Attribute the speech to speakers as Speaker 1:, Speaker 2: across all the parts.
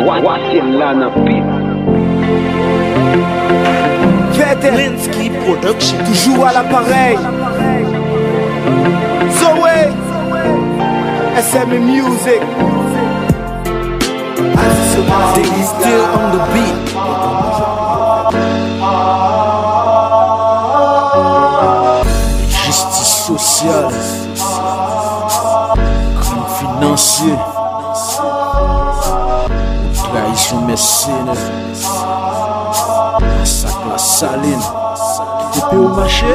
Speaker 1: Watin lan an pit
Speaker 2: Vete
Speaker 3: Linsky Production.
Speaker 2: Toujours à l'appareil Zoé SM Music
Speaker 3: Daily still on the beat. Justice sociale. Crime financier. Mesene Sak la salin Depe ou mache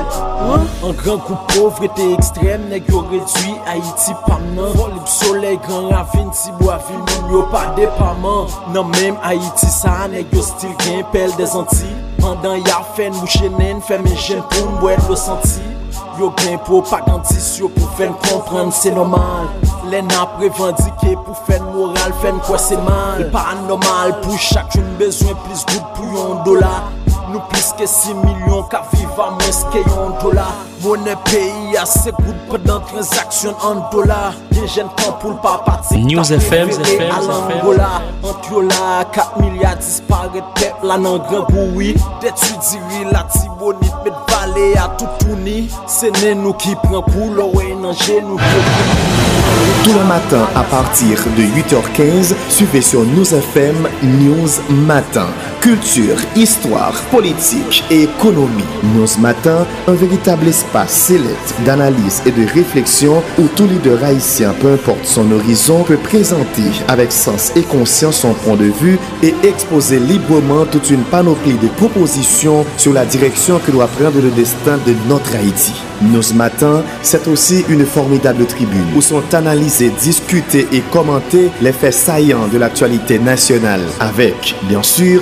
Speaker 3: An gran kou povrete ekstrem Neg yo redwi Haiti paman Volib soley gran ravin Tibou avin moun yo pa depaman Nan non, menm Haiti sa Neg yo stil gen pel de zanti Pandan ya fen mou chenen Fem en jen pou mwen lo santi Yo gen propagandis Yo pou ven kompran se nomal Les n'a revendiqué pour faire moral, faire quoi c'est mal. Pas normal pour chacune besoin plus good pour yon dollar. Nous plus que 6 millions qu'à vivre à moins que yon dollar. Monnaie pays assez good pendant transaction en dollars. Des jeunes temps pour le pas partir.
Speaker 4: News FM, FM,
Speaker 3: à l'Angola. Entre yo là, 4 milliards disparaît peuple là dans grand bruit. D'étudier la tibonite, mettre tout dans genou.
Speaker 5: Tous les matins à partir de 8h15, suivez sur News FM News Matin. Culture, histoire, politique et économie. News Matin, un véritable espace sélect d'analyse et de réflexion où tout leader haïtien, peu importe son horizon, peut présenter avec sens et conscience son point de vue et exposer librement toute une panoplie de propositions sur la direction que doit prendre le destin de notre Haïti. Nos matins, c'est aussi une formidable tribune où sont analysés, discutés et commentés les faits saillants de l'actualité nationale avec, bien sûr,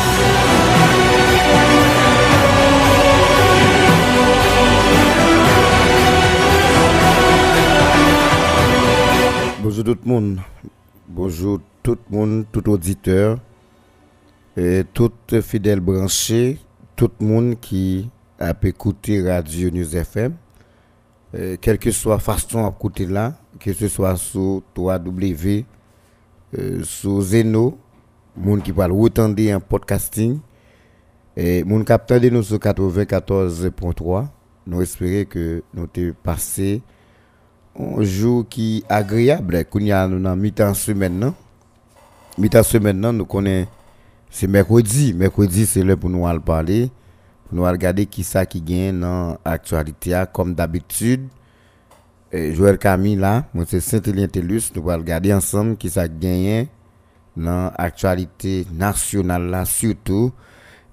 Speaker 6: Bonjour tout le monde. Bonjour tout le monde, tout auditeur, et tout fidèle branché, tout le monde qui a pu écouter Radio News FM. Euh, quelle que soit la façon d'écouter là, que ce soit sur 3W, euh, sur Zeno, monde qui parle retendre en podcasting, et monde qui attendent nous sur 94.3, nous espérons que nous te passé un jour qui est agréable, qu'on y a nous mi-temps semaine non? Mi-temps semaine nous connaissons c'est mercredi, mercredi c'est là pour nous aller parler nous allons regarder qui ça qui gagne dans l'actualité comme d'habitude. Joël Camille là, moi c'est Saint-Élien Tellus, nous allons regarder ensemble qui ça gagne dans l'actualité nationale là surtout.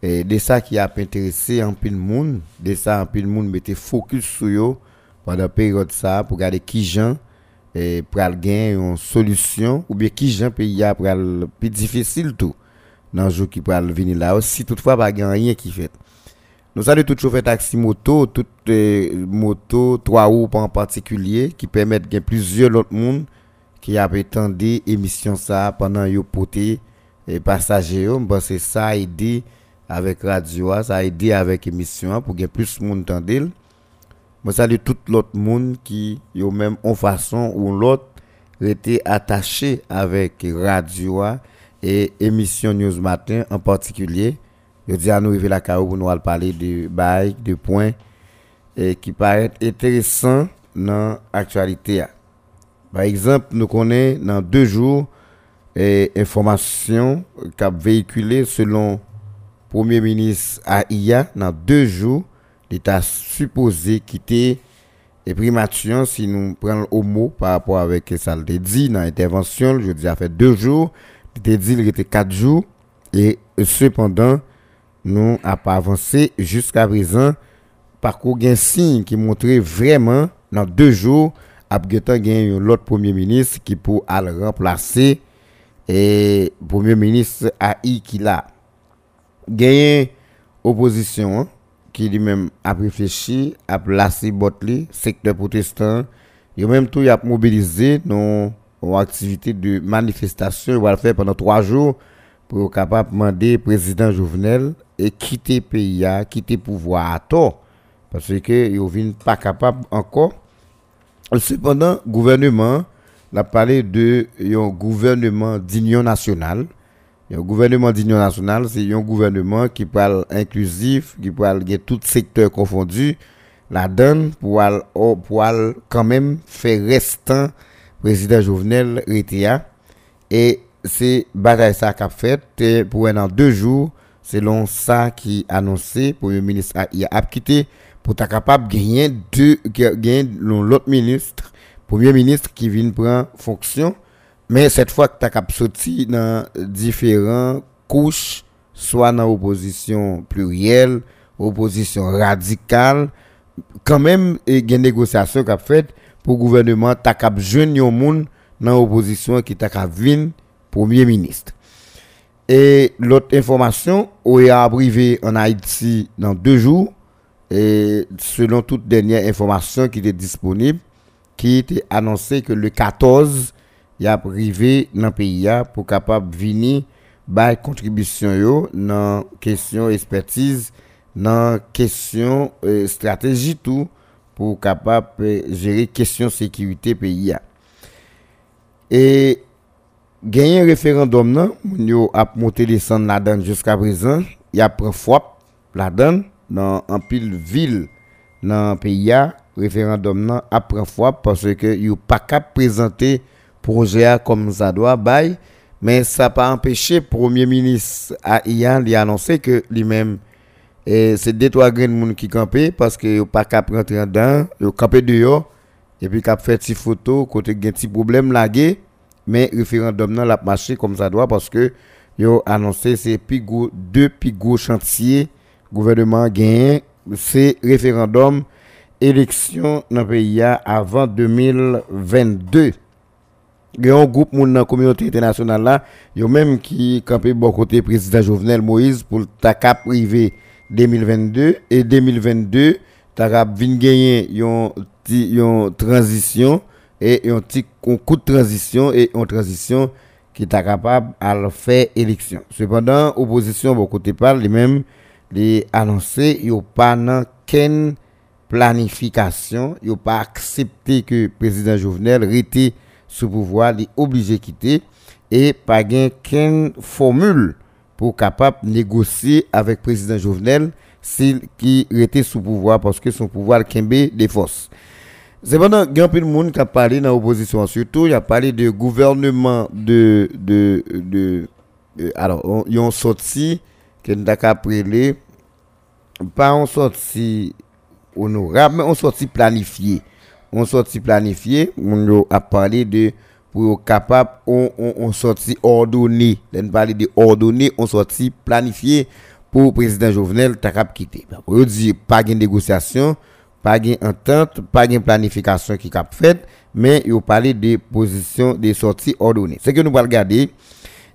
Speaker 6: Et de ça qui a intéressé un peu le monde, de ça un peu le monde mettait focus sur yo pandan peryode sa pou gade ki jan e, pral gen yon eh, solusyon ou be ki jan peyi ya pral pi difisil tou nan jou ki pral vini la ou si toutfwa pa gen rien ki fet. Nou sa de tout choufe taksi moto, tout e, moto 3 ou pa an partikulye ki pemet gen plizye lot moun ki ap etande emisyon sa pandan yo pote e, eh, pasaje yo bon, mba se sa edi avek radyo a, sa edi avek emisyon a pou gen plus moun tendel. Moi salue tout l'autre monde qui yo même en façon ou l'autre était attaché avec radio et émission News Matin en particulier. Je dis à nous arriver la nous parler de bail, de points qui paraissent intéressants dans l'actualité. Par exemple, nous connaissons dans deux jours et information qui a véhiculé selon Premier ministre AIA dans deux jours, l'État supposé quitter et primature si nous prenons au mot par rapport avec ça le dit dans l'intervention, je dis à fait deux jours, il dit il était quatre jours. Et cependant nous n'a pas avancé jusqu'à présent. Par contre, il y a un signe qui montrait vraiment, dans deux jours, après gagné l'autre premier ministre qui pour aller remplacer. Et premier ministre AI qui l'a gagné opposition hein, qui lui-même a réfléchi, a placé Botli, secteur protestant. Et même tout, il a mobilisé nos, activités de manifestation. Il va faire pendant trois jours pour capable de demander président Jovenel et quitter le pays, quitter le pouvoir à tort. Parce que il pas capable encore. Cependant, le gouvernement a parlé de un gouvernement d'union nationale. Un gouvernement d'union nationale, c'est un gouvernement qui parle inclusif, qui parle de tout secteur confondu, la donne pour, pour quand même faire restant président Jovenel Ritia. Et c'est bataille ça qu'a fait pour un deux jours, selon ça qui annoncé, le ministre a quitté pour être capable de gagner gagner l'autre ministre, premier ministre qui vient prendre fonction, mais cette fois que tu as sorti dans différentes couches, soit dans opposition plurielle, opposition radicale, quand même, il y a une négociation qu'a fait pour le gouvernement, tu as jeune monde dans l'opposition qui t'a venir premier ministre. Et l'autre information, on est arrivé en Haïti dans deux jours, et selon toute dernière information qui était disponible, qui était annoncé que le 14, yap rive nan peyi ya pou kapap vini bay kontribisyon yo nan kesyon ekspertise, nan kesyon e, strategi tou pou kapap e, jere kesyon sekirite peyi ya. E genyen referandom nan, moun yo ap monte lesan la dan jiska prezan, yap pren fwap la dan nan anpil vil nan peyi ya, referandom nan ap pren fwap parce ke yo pa kap prezante projet comme ça doit bail. Mais ça pas empêché premier ministre a il annoncé que lui-même c'est deux trois grains monde qui campé parce que pas qu'à rentrer dedans yo campé dehors. Et puis qu'a fait des photos côté un petit problème lagué mais référendum n'a l'a marché comme ça doit parce que yo annoncé c'est deux plus gros chantiers. Gouvernement gagne c'est référendum élection dans le pays avant 2022. Y a un groupe dans la communauté internationale là, il y a même qui campé bon côté président Jovenel Moïse pour ta cap privé 2022 et 2022 ta cap vinn gagner une transition et un petit coup de transition et une transition qui est capable de faire élection. Cependant, opposition bon côté parle les mêmes les annoncé a pas qu'une planification, il pas accepté que président Jovenel était sous pouvoir, est obligé de quitter et pas qu'une formule pour capable négocier avec le président Jovenel s'il était sous pouvoir parce que son pouvoir kembe des forces. Cependant, il y a un peu de monde qui a parlé dans l'opposition, surtout, il a parlé de gouvernement de. de, de, alors, ils ont sorti que nous pas on sorti honorable, mais on sorti planifié. On sorti planifié, on a parlé de pour capable on, on, on. On parle de ordonné, on sorti planifié pour le président Jovenel capable quitter. Pour dire pas de négociation, pas de entente, pas de planification qui cap fait, mais il parlé de position de sortie ordonnée. C'est que nous allons regarder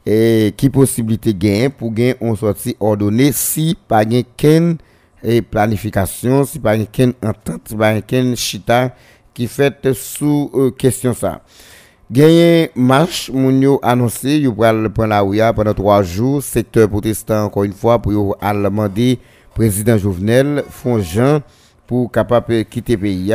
Speaker 6: et qui possibilité gain pour gagner on sortie ordonnée si pas gain et planification, si pas une entente, si pas une chita qui fait sous euh, question ça. Gagné marche, moun annoncé, yo pral prendre la ouya pendant trois jours, secteur protestant encore une fois pour demander président Jovenel font Jean pour capable quitter pays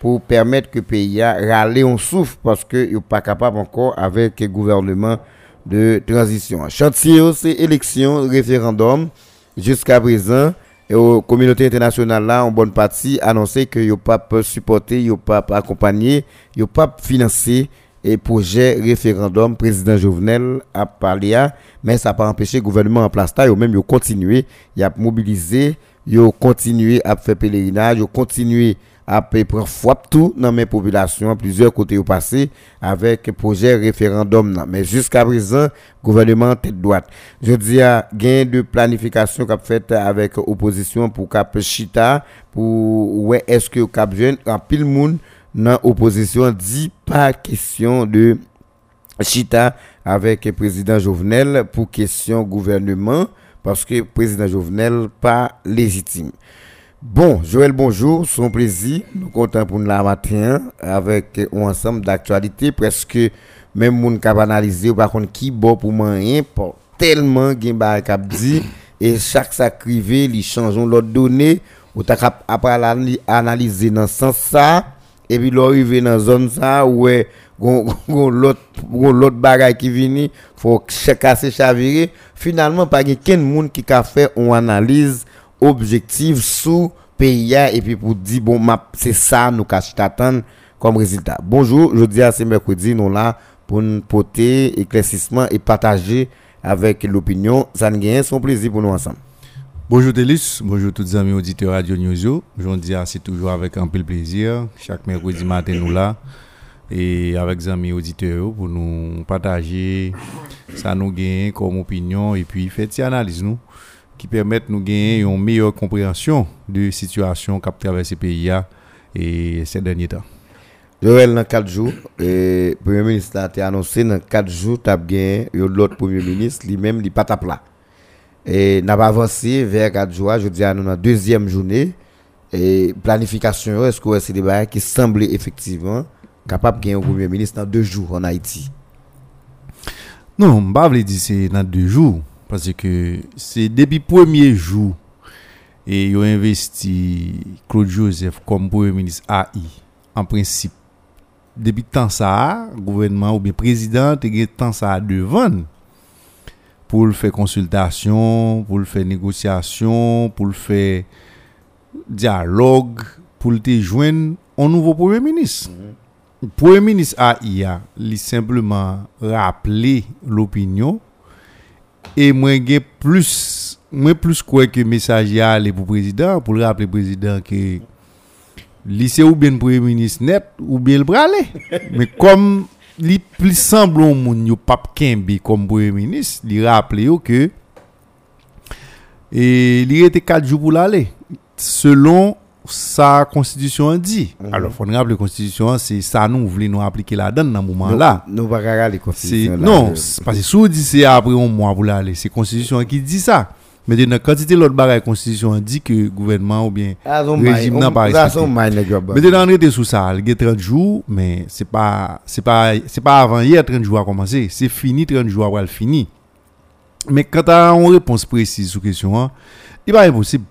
Speaker 6: pour permettre que pays râler on souffle parce que yo pas capable encore avec le gouvernement de transition. Chantier c'est élection référendum jusqu'à présent et aux communautés internationales là en bonne partie annoncé que yo pas supporter yo pas accompagner yo pas financer et projet référendum président Jovenel a parlé mais ça pas empêché gouvernement en place. Là yo même yo continuer y a mobilisé yo continuer à faire pèlerinage yo continuer à prendre foi tout dans mes populations, plusieurs côtés au passé, avec projet référendum. Mais jusqu'à présent, gouvernement tête droite. Je dis à gain de planification qu'a fait avec opposition pour cap chita, pour ouais, est-ce que cap jeune, en pile monde dans opposition dit pas question de chita avec le président Jovenel pour question gouvernement, parce que le président Jovenel pas légitime. Bon, Joël, bonjour, son plaisir. Nous comptons pour nous la matin avec un ensemble d'actualités. Presque même moun k'ap analyser ou par contre qui bon pour moyen pour tellement gen ba k'ap dit. Et chaque sacrivé li changeons l'autre données ou ta k'ap après analyser dans sens ça. Et puis l'arriver dans zone ça ouais gon l'autre l'autre bagay qui vini faut casser chavirer finalement pas gen ken moun qui ka fait une analyse objective sous pays et puis pour dire bon c'est ça nous t'attendre comme résultat. Bonjour, je dis à c'est mercredi nous là pour nous porter éclaircissement et partager avec l'opinion. Ça nous gagne son plaisir pour nous ensemble.
Speaker 1: Bonjour Delis, bonjour tous les amis auditeurs Radio News. Je dis c'est toujours avec un peu de plaisir. Chaque mercredi matin nous là et avec les amis auditeurs pour nous partager ça nous gagne comme opinion et puis faire une analyse nous qui permettent nous gagner une meilleure compréhension de la situation qu'a traversé le pays et ces derniers temps.
Speaker 6: Joël, dans 4 jours, le Premier ministre a annoncé dans 4 jours, tu as gagné l'autre Premier ministre, lui-même, il pas plat. Et n'a pas avancé vers 4 jours, je dis à nous, dans la deuxième journée, et planification, est-ce que c'est des bagages qui semblent effectivement capable de gagner un Premier ministre dans 2 jours en Haïti?
Speaker 1: Non, je ne pas dire c'est dans deux jours. Parce que c'est depuis le premier jour et ils ont investi Claude Joseph comme Premier ministre AI. En principe, depuis temps ça, gouvernement ou bien président, il a temps ça devant pour le faire consultation, pour le faire négociation, pour le faire dialogue, pour le joindre un nouveau Premier ministre. Premier ministre AIA, il simplement rappelé l'opinion et moi j'ai plus moi plus quoi que message aller pour président pour le rappeler président que lycée ou bien premier ministre net ou bien le bralé mais comme li plus semble au monde yo pas kembe comme premier ministre il rappelé que et il était 4 jours pour l'aller selon sa constitution dit alors faut rappeler la constitution c'est ça nous voulons nous appliquer la donne dans moment là
Speaker 6: Nous pas constitutions. là.
Speaker 1: non, parce que si on dit c'est après un mois pour l'aller, c'est constitution qui dit ça. Mais dans la quantité l'autre bagaille constitution dit que le gouvernement ou bien
Speaker 6: Ah, son
Speaker 1: régime n'a pas
Speaker 6: on- ça,
Speaker 1: respecté. dans on sous ça, il y a 30 jours, mais c'est pas c'est pas c'est pas avant hier 30 jours a commencé, c'est fini 30 jours après le fini. Mais quand tu as une réponse précise sur question, hein, il pas impossible.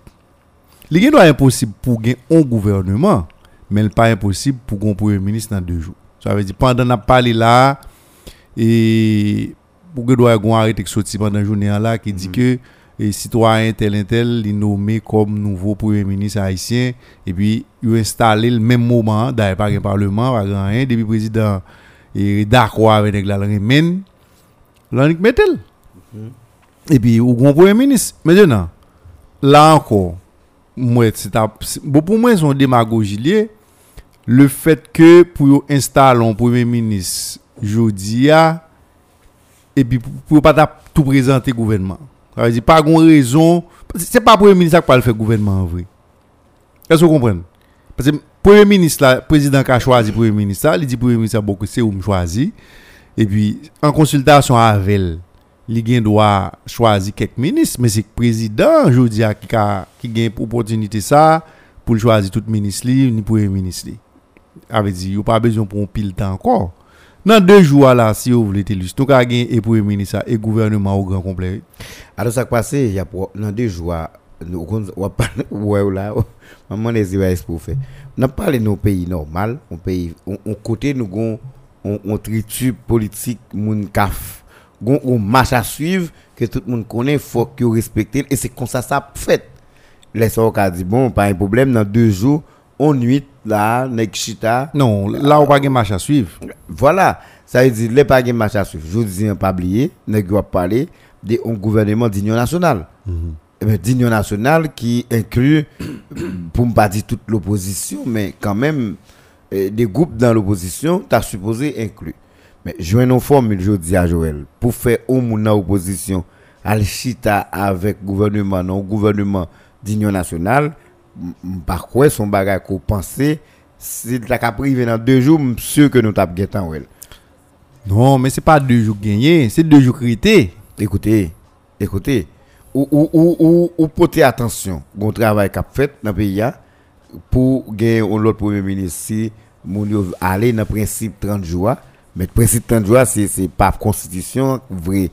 Speaker 1: Il est impossible pour gagner un gouvernement, mais il pas impossible pour un premier ministre dans deux jours. Ça veut dire pendant n'a parlé là et pour avoir arrêté qui sorti pendant la journée là qui dit que et citoyen tel et tel il nommé comme nouveau premier ministre haïtien et puis il installé le même moment d'ailleurs pas un parlement pas grand rien depuis président et d'accord avec la remène l'anique metel et puis au grand premier ministre. Maintenant là encore moi c'est un- bon, pour moi démagogie le fait que pour installer un premier ministre jodi a et puis pour, pas tout présenter gouvernement. Ça veut dire pas gon raison c'est pas premier ministre qui va le gouvernement en vrai. Est-ce que vous comprenez? Parce que premier ministre là président qui a choisi premier ministre il dit premier ministre beaucoup c'est où me choisi et puis en consultation avec elle li gen doa chwazi kek minis, men se prezident jodi a ki, ka, ki gen pou opotinite sa pou chwazi tout minis li, ni pou e minis li. Ave di, yo pa bezyon pou pil tan kon. Nan dejou ala si yo vle te lus, nou ka gen e pou e minis sa, e
Speaker 6: gouvernement ou gran komple. A do sak pase, po, nan dejou a, wap pale wè ou la, maman e zi wè es pou fe. Nan pale nou peyi normal, on, peyi, on, on kote nou gon, on, on tritu politik moun kaf. On, on marche à suivre que tout le monde connaît, faut que respecte et c'est comme ça ça fait. Les qui dit bon, pas un problème dans deux jours, on nuit là, nek chita,
Speaker 1: non là on pas gen marche à suivre
Speaker 6: voilà, ça veut dire les pas de match à suivre. Je dis un pas oublier, ne doit parler de un gouvernement d'union nationale. Ben, d'union nationale qui inclut, pour ne pas dire toute l'opposition, mais quand même eh, des groupes dans l'opposition, tu as supposé inclure. Mais je une formule, je dis à Joël, pour faire au monde dans l'opposition, à chita avec gouvernement, non gouvernement d'union nationale, par quoi son bagage qu'on pensait, si tu as privé dans deux jours, je suis sûr que nous t'avons gagné temps, Joël.
Speaker 1: non mais c'est pas deux jours gagnés c'est deux jours crétés
Speaker 6: Écoutez, écoutez, ou ou ou ou, porter attention gon travail qu'a fait dans le pays pour gagner un autre premier ministre si aller dans principe 30 jours mais principe 30 jours c'est c'est pas constitution vrai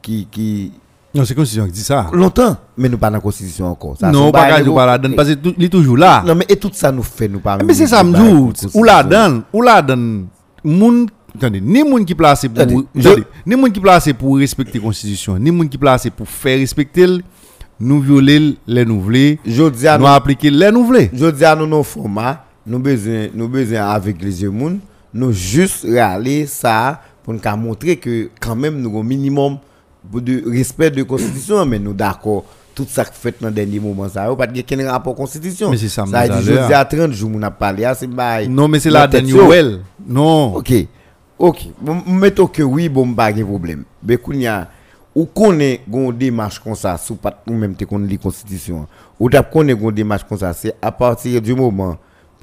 Speaker 6: qui qui,
Speaker 1: Non, c'est constitution qui dit ça.
Speaker 6: longtemps mais nous pas dans constitution encore Ça,
Speaker 1: Non, pas
Speaker 6: nous-
Speaker 1: pas la donne parce que tout- il est toujours là.
Speaker 6: non mais et tout ça nous fait nous pas
Speaker 1: Mais c'est ça, m'dou, ou la donne, ou la donne, moun, attendez, ni moun qui placé pour,
Speaker 6: Attendez,
Speaker 1: attendez, ni moun qui placé pour respecter la constitution, ni moun qui placé pour faire respecter, nous violer les nous
Speaker 6: dis à
Speaker 1: nous appliquer les nous voulons.
Speaker 6: je dis à nous nos format nous besoin nous besoin avec les yeux moun nous juste réaliser ça pour nous montrer que quand même nous avons un minimum de respect de constitution mais nous d'accord tout ça fait dans le dernier moment ça yo, pas de rapport constitution
Speaker 1: Mais c'est ça,
Speaker 6: ça
Speaker 1: me
Speaker 6: dit
Speaker 1: dit
Speaker 6: je
Speaker 1: à l'heure.
Speaker 6: dis à 30 jours on a parlé ah, c'est bail
Speaker 1: Non, mais c'est la
Speaker 6: yo.
Speaker 1: well. Non.
Speaker 6: OK. OK. Mettons que oui, bon, pas de problème. Mais kounya, ou connaît gon démarche comme ça, ou même te connaît la constitution. Ou t'a connaît gon démarche comme ça, c'est à partir du moment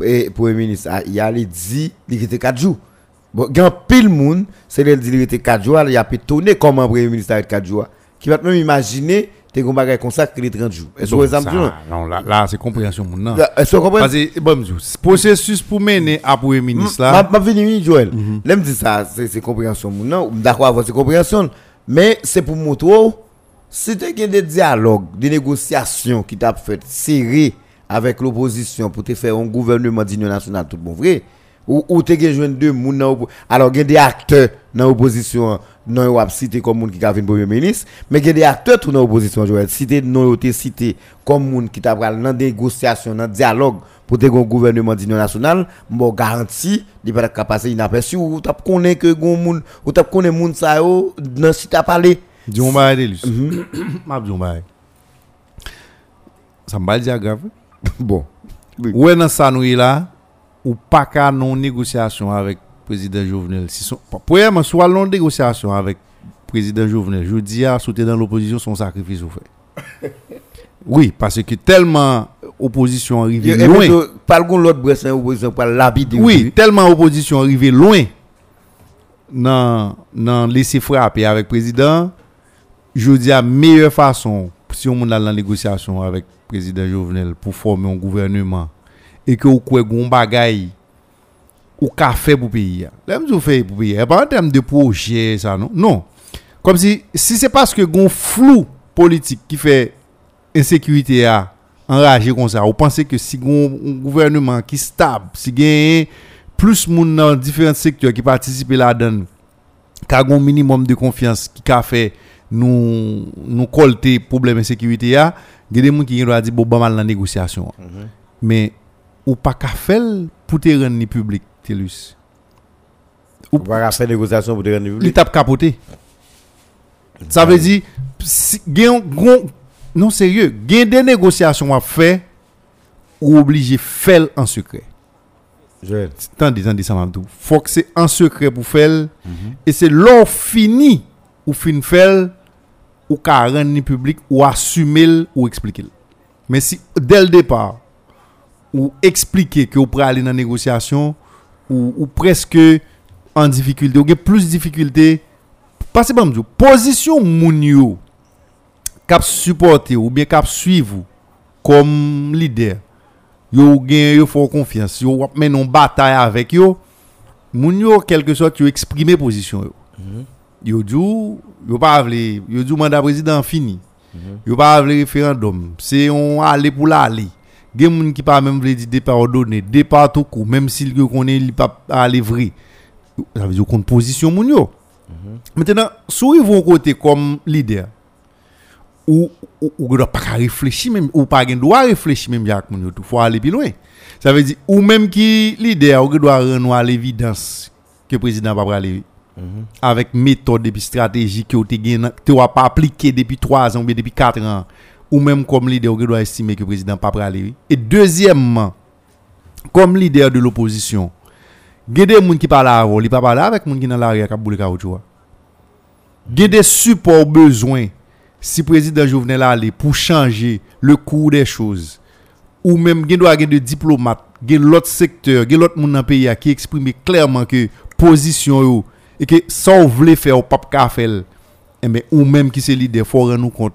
Speaker 6: eh, premier ministre a- il a dit il était 4 jours. Bon, gan pile monde, c'est le dit il était 4 jours, il a pu tourner comme un premier ministre avec 4 jours. Qui va même imaginer te gon bagay comme ça que les 30 jours. Est-ce que vous
Speaker 1: ça, non, là, là c'est compréhension nan.
Speaker 6: Est-ce que vous comprenez?
Speaker 1: Parce bon, processus pour mener à premier ministre là,
Speaker 6: ma vini, Joël. L'aime dit ça, c'est compréhension. moun, Non, d'accord avec c'est compréhension. Mais c'est pour montrer, si tu as des dialogues, des négociations qui t'a fait serré avec l'opposition pour te faire un gouvernement d'union nationale tout bon vrai, ou, ou as joint deux moun nan alors il y a des acteurs dans l'opposition, non yo ap cité comme moun qui a vu premier ministre, mais il y a des acteurs tout dans l'opposition, Joël, cité non yo te cité comme moun qui t'a pral dans négociation, dans dialogue pour te gon gouvernement d'union nationale, m'bo garanti, il va pas passer inaperçu ou t'a connaît que gon moun, ou t'a connaît moun sa yo dans si t'a parlé.
Speaker 1: dis on lui.
Speaker 6: Mhm.
Speaker 1: M'a dit on va. Ça dit grave.
Speaker 6: bon.
Speaker 1: Ouais, dans ça, nous, là, ou pas qu'à non négociation avec le président Jovenel. Si son, premièrement, soit non négociation avec le président Jovenel, je dis à sauter dans l'opposition, son sacrifice ou fait. oui, parce que tellement opposition arrivée loin.
Speaker 6: gon l'autre bresse opposition pour l'habiter.
Speaker 1: Oui, tellement opposition arrivée loin dans dans laisser frapper avec le président, je dis à meilleure façon si on a la négociation avec président Jovenel pour former un gouvernement et que vous avez un bagay ou café pour pays. L'aime vous fait pour pays. Pas en termes de projet, ça, non. Non. Comme si, si c'est parce que un flou politique qui fait insécurité à enrager comme ça, vous pensez que si un gouvernement qui stable, si gagne plus moun dans différents secteurs qui participent là-dedans, qu'a un minimum de confiance qui a fait nous nous colter problème de sécurité il y a des gens qui doit dire bon pas mal dans négociation. Mais ou pas qu'à faire pour te rendre public, Telus?
Speaker 6: On va faire négociation pour te rendre
Speaker 1: Il
Speaker 6: public.
Speaker 1: tape capoté. Ça veut dire si non sérieux, gen des négociations à faire ou obligé faire en secret. Tandis, tandis, ça m'a dit. Faut que c'est en secret pour faire. Et c'est l'or fini ou fin faire ou ka rend ni public ou assumer ou expliquer. Mais si dès le départ ou expliquer que vous pouvez aller dans la négociation ou, ou, presque en difficulté, ou avez plus de difficulté, passez par moi, position mounio cap supporter ou bien cap suivre comme leader. Yo gen yo font confiance, yo men non bataille avec yo. moun yo quelque sorte yo exprimer position yo. Mm -hmm. Yo dou yo pas vle yo dou mandat président fini. Yo pas vle référendum. C'est on aller pour l'aller gen moun qui pas même vle di départ ordonné départ tout coup même s'il connaît il pas aller vrai ça veut dire qu'on position moun yo. Maintenant sou yon vont côté comme leader ou ou doit pas réfléchir même ou pas gen doit réfléchir même Jacques moun yo tout faut aller plus loin. Ça veut dire ou même qui leader ou doit rendre à l'évidence que président va pas avec méthode et stratégie que tu tu vas pas appliqué depuis 3 ans ou depuis 4 ans. Ou même comme leader ou doit estimer que le président pas pas aller. Et deuxièmement comme leader de l'opposition gen des moun qui parle avant il pas parler avec moun qui dans l'arrière qui boule caoutchouc gen des supports besoin si président Jovenel aller pour changer le cours des choses ou même gen doit gen de diplomate gen l'autre secteur l'autre moun dans pays a qui exprime clairement que position et que ça vous voulez faire au ka Kafel, et bien, ou même qui c'est leader, faut rendre compte.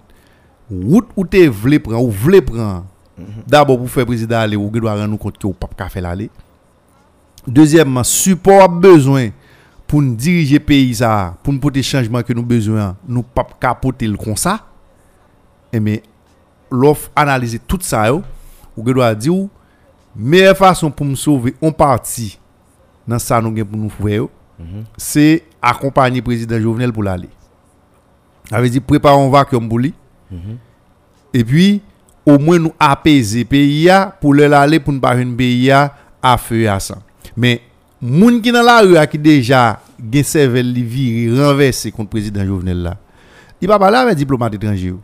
Speaker 1: Route ou te vle prendre, ou voulez prendre. Mhm. D'abord, pour faire président aller, ou doit rendre compte que au ka Kafel aller. Deuxièmement, support a besoin pour nous diriger pays ça, pour nous porter changement que nous besoin, nous pas capoter le comme ça. Et mais l'offre analyser tout ça yo, ou doit dire meilleure façon pour me sauver en partie dans ça nous pour nous faire c'est accompagner le président Jovenel pour l'aller dire préparer un vacuum pour lui et puis au moins nous apaiser pays a pour le aller pour ne pas une pays à feu à sang mais moun qui dans la rue qui déjà gen viré renversé contre président Jovenel là il pas parler avec diplomate étranger yo.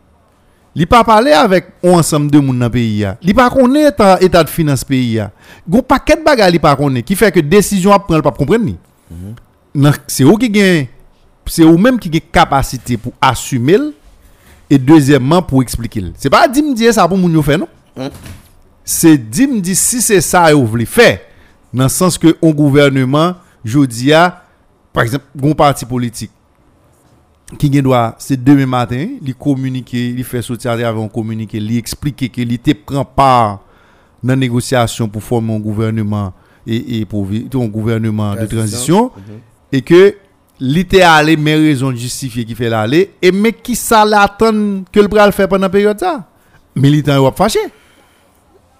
Speaker 1: Li pa parler avec un ensemble de moun dans pays a. Li pa connaît état de finance pays a. Gon paquet de bagages li pa connaît qui fait que décision a prendre pas. C'est ou qui gagne c'est ou même qui gagne capacité pour assumer et deuxièmement pour expliquer. C'est pas dire me dire ça pour moun faire non? C'est dire me dire si c'est ça yo vle faire dans le sens que un gouvernement jodi a par exemple gon parti politique qui doit c'est demain matin li communiquer li fait sortir avec un communiqué li expliquer que te prend part dans négociation pour former un gouvernement et, et pour un gouvernement de transition et que li te allé mais raison justifier qui fait l'aller et mais qui ça l'attend que le bral faire pendant période ça? Militant a fâché.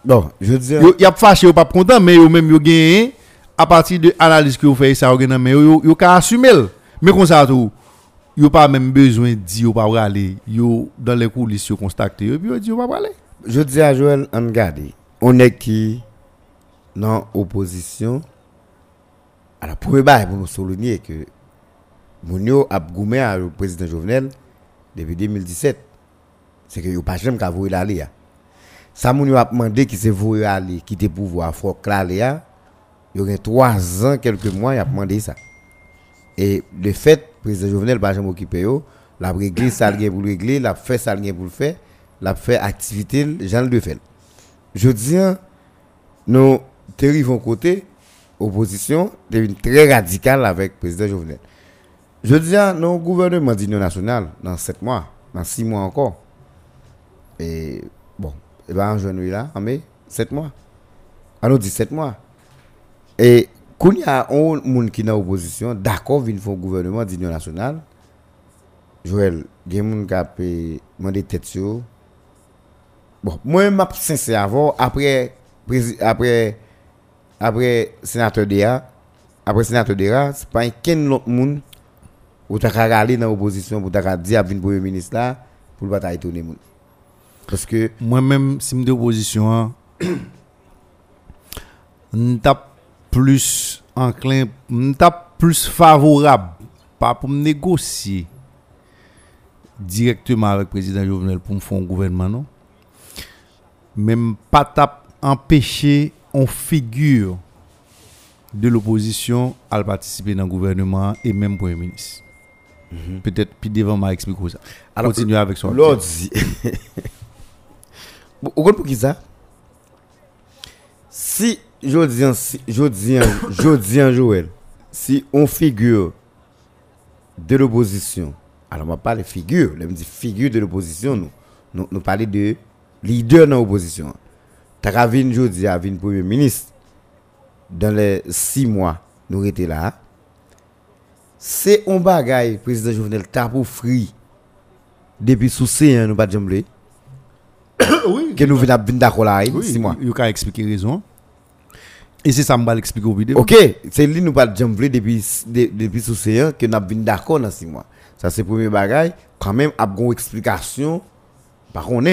Speaker 6: Bon, je dis,
Speaker 1: yo y a fâché yo pas content mais yo même yo gagné à partir de analyse que vous fait ça gagné mais yo yo, ka assumer le. mais comme ça tout yo pas même besoin dire yo pas aller yo dans les coulisses yo constaté yo puis yo dit yo pas aller
Speaker 6: je dis à Joël, on regarde, on est qui? Dans opposition. Alors, premier bail pour nous souligner que Mounio a goumé à le président Jovenel depuis 2017. C'est que yo pas jamais qu'à vouer l'aller. ya. Ça Mounio a demandé qui s'est voué aller, pouvoir, que l'aller. ya. Il y a trois ans, quelques mois, il a demandé ça. Et le fait, le président Jovenel pas jamais occupé yo, l'a réglé ça pour le régler, l'a fait ça pour le faire, l'a fait activité Jean le fait. Je dis hein, nous terrivons côté opposition devient très radical avec le président Jovenel. Je dis hein, nos gouvernements d'union nationale dans 7 mois, dans 6 mois encore. Et bon, et ben en juin là, en mai, 7 mois. Alors 17 mois. Et quand il y a un monde qui est dans l'opposition, d'accord, il faut un gouvernement d'union nationale. Joël, il y a des gens qui ont demandé tête sur. Bon, moi, je suis sincère avant, après, après, après sénateur DA, après sénateur DA, c'est pas un autre monde où tu as aller dans l'opposition pour t'as dire à venir premier ministre là, pour ne pas étonner. moun. Parce que,
Speaker 1: moi-même si me de opposition hein, m'tap plus enclin m'tap plus favorable pas pour me négocier directement avec le président Jovenel pour me faire un gouvernement non? Même pas tap empêcher en figure de l'opposition à participer dans le gouvernement et même premier ministre peut-être puis devant m'a expliqué ça
Speaker 6: Alors,
Speaker 1: continuer avec son
Speaker 6: l'autre. Vous comprenez pour qui ça? Si, je dis, en- si, je dis, en- je dis en Joël, si on figure de l'opposition, alors on pas de figure, on dit figure de l'opposition, nous, nous, nous parlons de leader dans l'opposition. Je dis, à le premier ministre, dans les six mois, nous étions là. C'est un bagage, président Jovenel, t'as pour free depuis sous C, nous pas de
Speaker 1: oui
Speaker 6: Que nous venons d'accord là, six mois.
Speaker 1: Il a expliqué raison. Et c'est ça que je vais expliquer au vidéo.
Speaker 6: Ok, c'est lui nous pas de depuis, de- depuis sous que nous venons d'accord dans six mois. Ça c'est le premier bagage. Quand même, a une explication, par contre,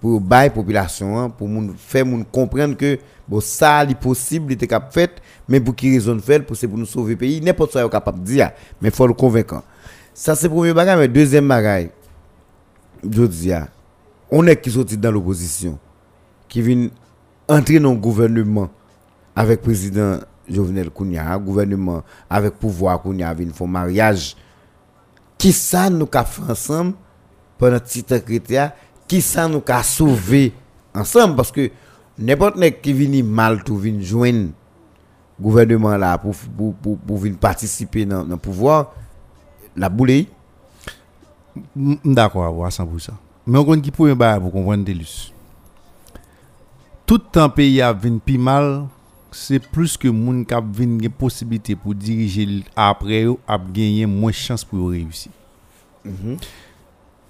Speaker 6: pour bailler population, hein, pour faire moun comprendre que bon, ça est possible, est capable faire, mais pour qui raison faire, pour c'est pour nous sauver pays, n'importe quoi capable dire, mais faut le convaincre. Ça c'est premier bagage, mais deuxième bagage, je dis, ah, on est qui sorti dans l'opposition, qui vient entrer dans le gouvernement avec le président Jovenel Kounia, un gouvernement avec pouvoir Kounia, vient faire mariage. Qui ça nous a fait ensemble pendant petit temps qui ça nous a sauvé ensemble? Parce que n'importe qui vient mal tout vient joindre gouvernement là pour pour pour, pour venir participer dans le pouvoir la boule
Speaker 1: D'accord à 100%. Mais on connaît qui pour pour comprendre Delus. Tout temps pays a vinn pi mal, c'est plus que moun k'ap vinn gen possibilité pour diriger après ap gagner moins chance pour réussir.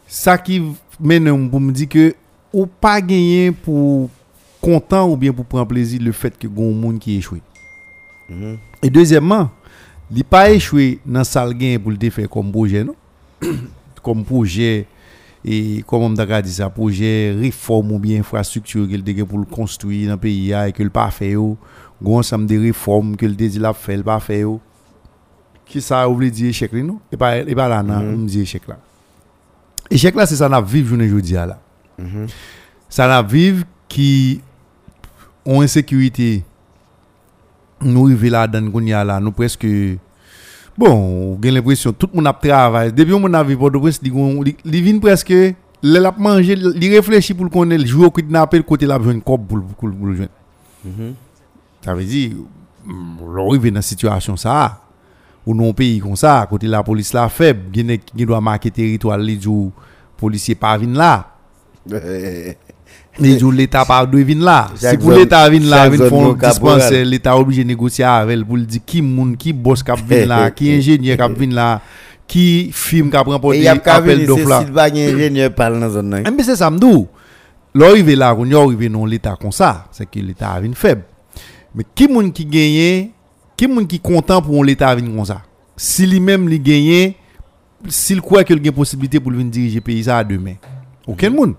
Speaker 1: Ça qui mène pour me dire que ou pas gagner pour content ou bien pour prendre plaisir le fait que gon moun qui échoué. Et deuxièmement, il pas échoué dans salle gain pour le te faire comme projet non? comme projet et comme on t'a dit ça projet réforme ou bien infrastructure qu'il te gen pour le construire dans le pays a et que le pas fait yo gon ensemble de réformes que le te dit la fait le pas fait yo qui ça ou veut dire échec li, non? Et pas et pas là non me dit échec là échec là c'est ça n'a vivre journée jodi a là ça n'a vivre qui ont insécurité. Nous arrivons là dans qu'on a là nous presque bon j'ai l'impression tout le monde a travaillé. Depuis on a vu pour de prince il vient presque il a mangé il réfléchit pour le connaître jouer au kidnapper le côté là besoin de corps pour le- pour le pour le joindre. Ça veut dire mm, l'arrivé dans une situation ça ou non pays comme ça côté la police là faible qui qui doit marquer territoire les jours policier pas venir là les jours l'état pas doit venir là si pour l'état venir là
Speaker 6: zone
Speaker 1: font dispensaire l'état obligé de négocier avec elle pour le dire qui moun qui boss qui vient là qui ingénieur qui vient là qui film qui remporté
Speaker 6: il
Speaker 1: appel
Speaker 6: venir,
Speaker 1: d'offre là
Speaker 6: va y a ingénieur parle dans zone.
Speaker 1: Eh, mais c'est ça m'dou. L'arrivé là, on y arrivé dans l'état comme ça, c'est que l'état a une faible. Mais qui moun qui gagne, qui moun qui content pour l'état venir comme ça. Si lui-même li gagne, s'il croit qu'il y a une possibilité pour venir diriger le pays ça à demain. Aucun monde.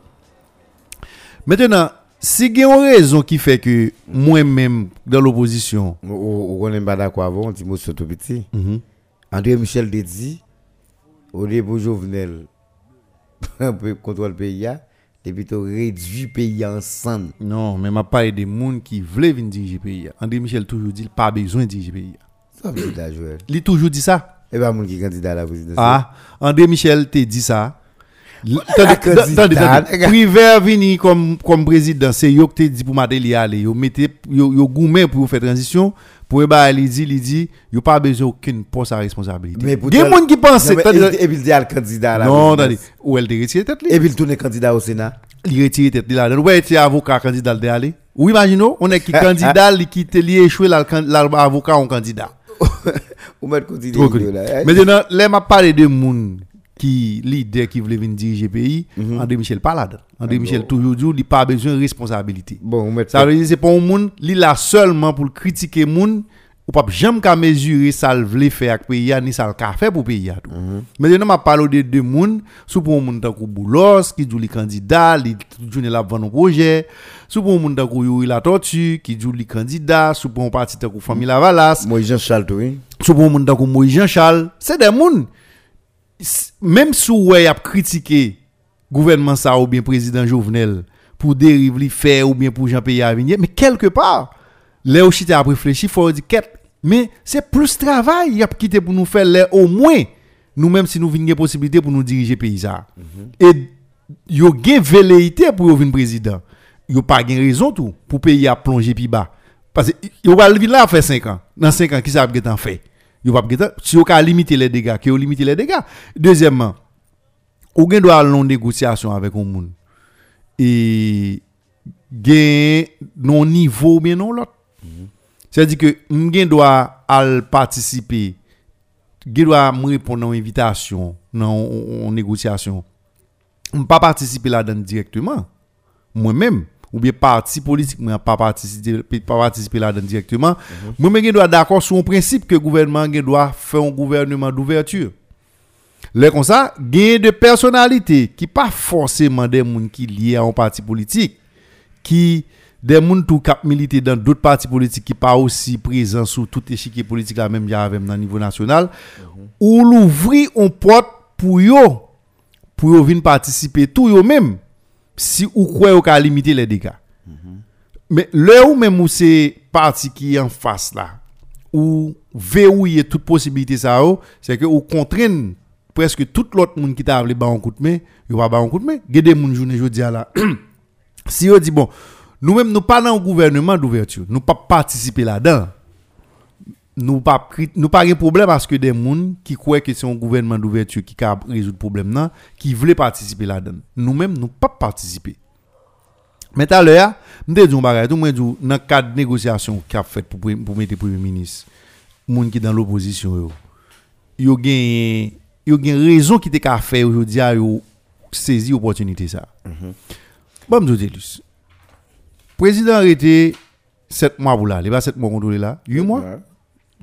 Speaker 1: Maintenant, si il y a une raison qui fait que moi-même dans l'opposition,
Speaker 6: On n'est pas d'accord avant, on dit moi tout petit.
Speaker 1: Mhm.
Speaker 6: André Michel dit, au début Jovenel, un peu contrôle le pays, et puis tu réduit le pays ensemble.
Speaker 1: non, mais m'a parlé des gens qui veulent venir diriger le pays. André Michel toujours dit, pas besoin de diriger le pays.
Speaker 6: Ça veut dire, Joël.
Speaker 1: Il toujours dit ça.
Speaker 6: Et pas mon qui est candidat à la présidence.
Speaker 1: Ah, André Michel te dit ça. Attendez.
Speaker 6: nègre.
Speaker 1: Privé vini comme, comme président, c'est yo qui te dit pour m'aider li aller. Yo mettez, yo gourmet pour faire transition. Pour eba, il dit, il dit, yo pas besoin aucune poste à responsabilité.
Speaker 6: Mais
Speaker 1: Il y a des gens qui pensent,
Speaker 6: Et puis il dit le candidat à la
Speaker 1: non, attendez, ou elle retire tête.
Speaker 6: Et puis il tourne candidat au Sénat.
Speaker 1: Il retire tête là. Ou elle avocat candidat de aller. Ou imaginons, on est qui candidat, qui te li échoué là, l'avocat en candidat.
Speaker 6: Ou mettre là.
Speaker 1: Maintenant, là, m'a parlé de moun qui leader qui voulait venir diriger le pays. André Michel là. André Michel toujours dit, il pas besoin de responsabilité.
Speaker 6: Bon,
Speaker 1: Ça veut dire c'est pas un moun, li là seulement pour critiquer moun ou pas jamais qu'à mesurer ça le voulait faire avec pays ni ça le fait pour pays tout. Maintenant m'a parlé de deux moun, sous pour un moun tant Boulos qui joue les candidats, li joue la vendre projet, sous pour un moun tant Yuri la tortue qui joue les candidats, sous pour un parti tant famille Lavalas,
Speaker 6: Moi, Jean-Charles Touin.
Speaker 1: sous pour un moun tant Moïse Jean-Charles, c'est des s- même si ouais a critiqué gouvernement ça ou bien président Jovenel pour dérive li faire ou bien pour Jean à venir mais quelque part où chita a réfléchi faut dire mais c'est plus travail y a quitté pour nous faire là au moins nous même si nous venons possibilité pour nous diriger pays ça. Et yo gen velléité pour venir président. Yo pas gen raison tout pour pays à plonger plus bas. Parce que yo va là faire 5 ans. Dans 5 ans qui ça va fait? Si yo ka limiter les dégâts que yo limiter les dégâts deuxièmement ou gen doit aller en négociation avec un monde et gen non niveau bien non l'autre c'est-à-dire que m'gen doit al participer gen doit répondre à une invitation non en négociation m pas participer là-dedans directement moi-même ou bien parti politique moi pas participer pas participer là-dedans directement. Moi-même gen doit d'accord sur un principe que le gouvernement doit faire un gouvernement d'ouverture. Là comme ça, gain de personnalité qui pas forcément des gens qui liés à un parti politique, qui des gens tout cap militer dans d'autres partis politiques qui pas aussi présents sur tout échiquier politique là même dans niveau national, ou l'ouvrir on porte pour yo pour yo venir participer tout yo même si ou quoi ka limiter les dégâts. Mais là où même où c'est parti qui est en face là, ou verrouiller toute possibilité ça, c'est que ou contraigne presque tout l'autre monde qui t'a ba un coup de main, yo va ba un coup de main. Gade moun journée jodi là. si yo dit bon, nous même nous pas dans un gouvernement d'ouverture, nous pas participer là-dedans. Nous pas nous pas un problème parce que des gens qui croient que c'est un gouvernement d'ouverture qui a résoudre le problème non qui voulaient participer là-dedans. Nous-mêmes nous pas participer mais tout à l'heure m'te dit bagage tout moi dans le cadre de négociation qu'a fait pour pour mettre premier ministre moun qui dans l'opposition yo. Yo gen yo raison qui te ka faire aujourd'hui a yo saisi opportunité ça. Bon me président arrêté 7 mois pour là il pas 7 mois contrôler là 8 mois?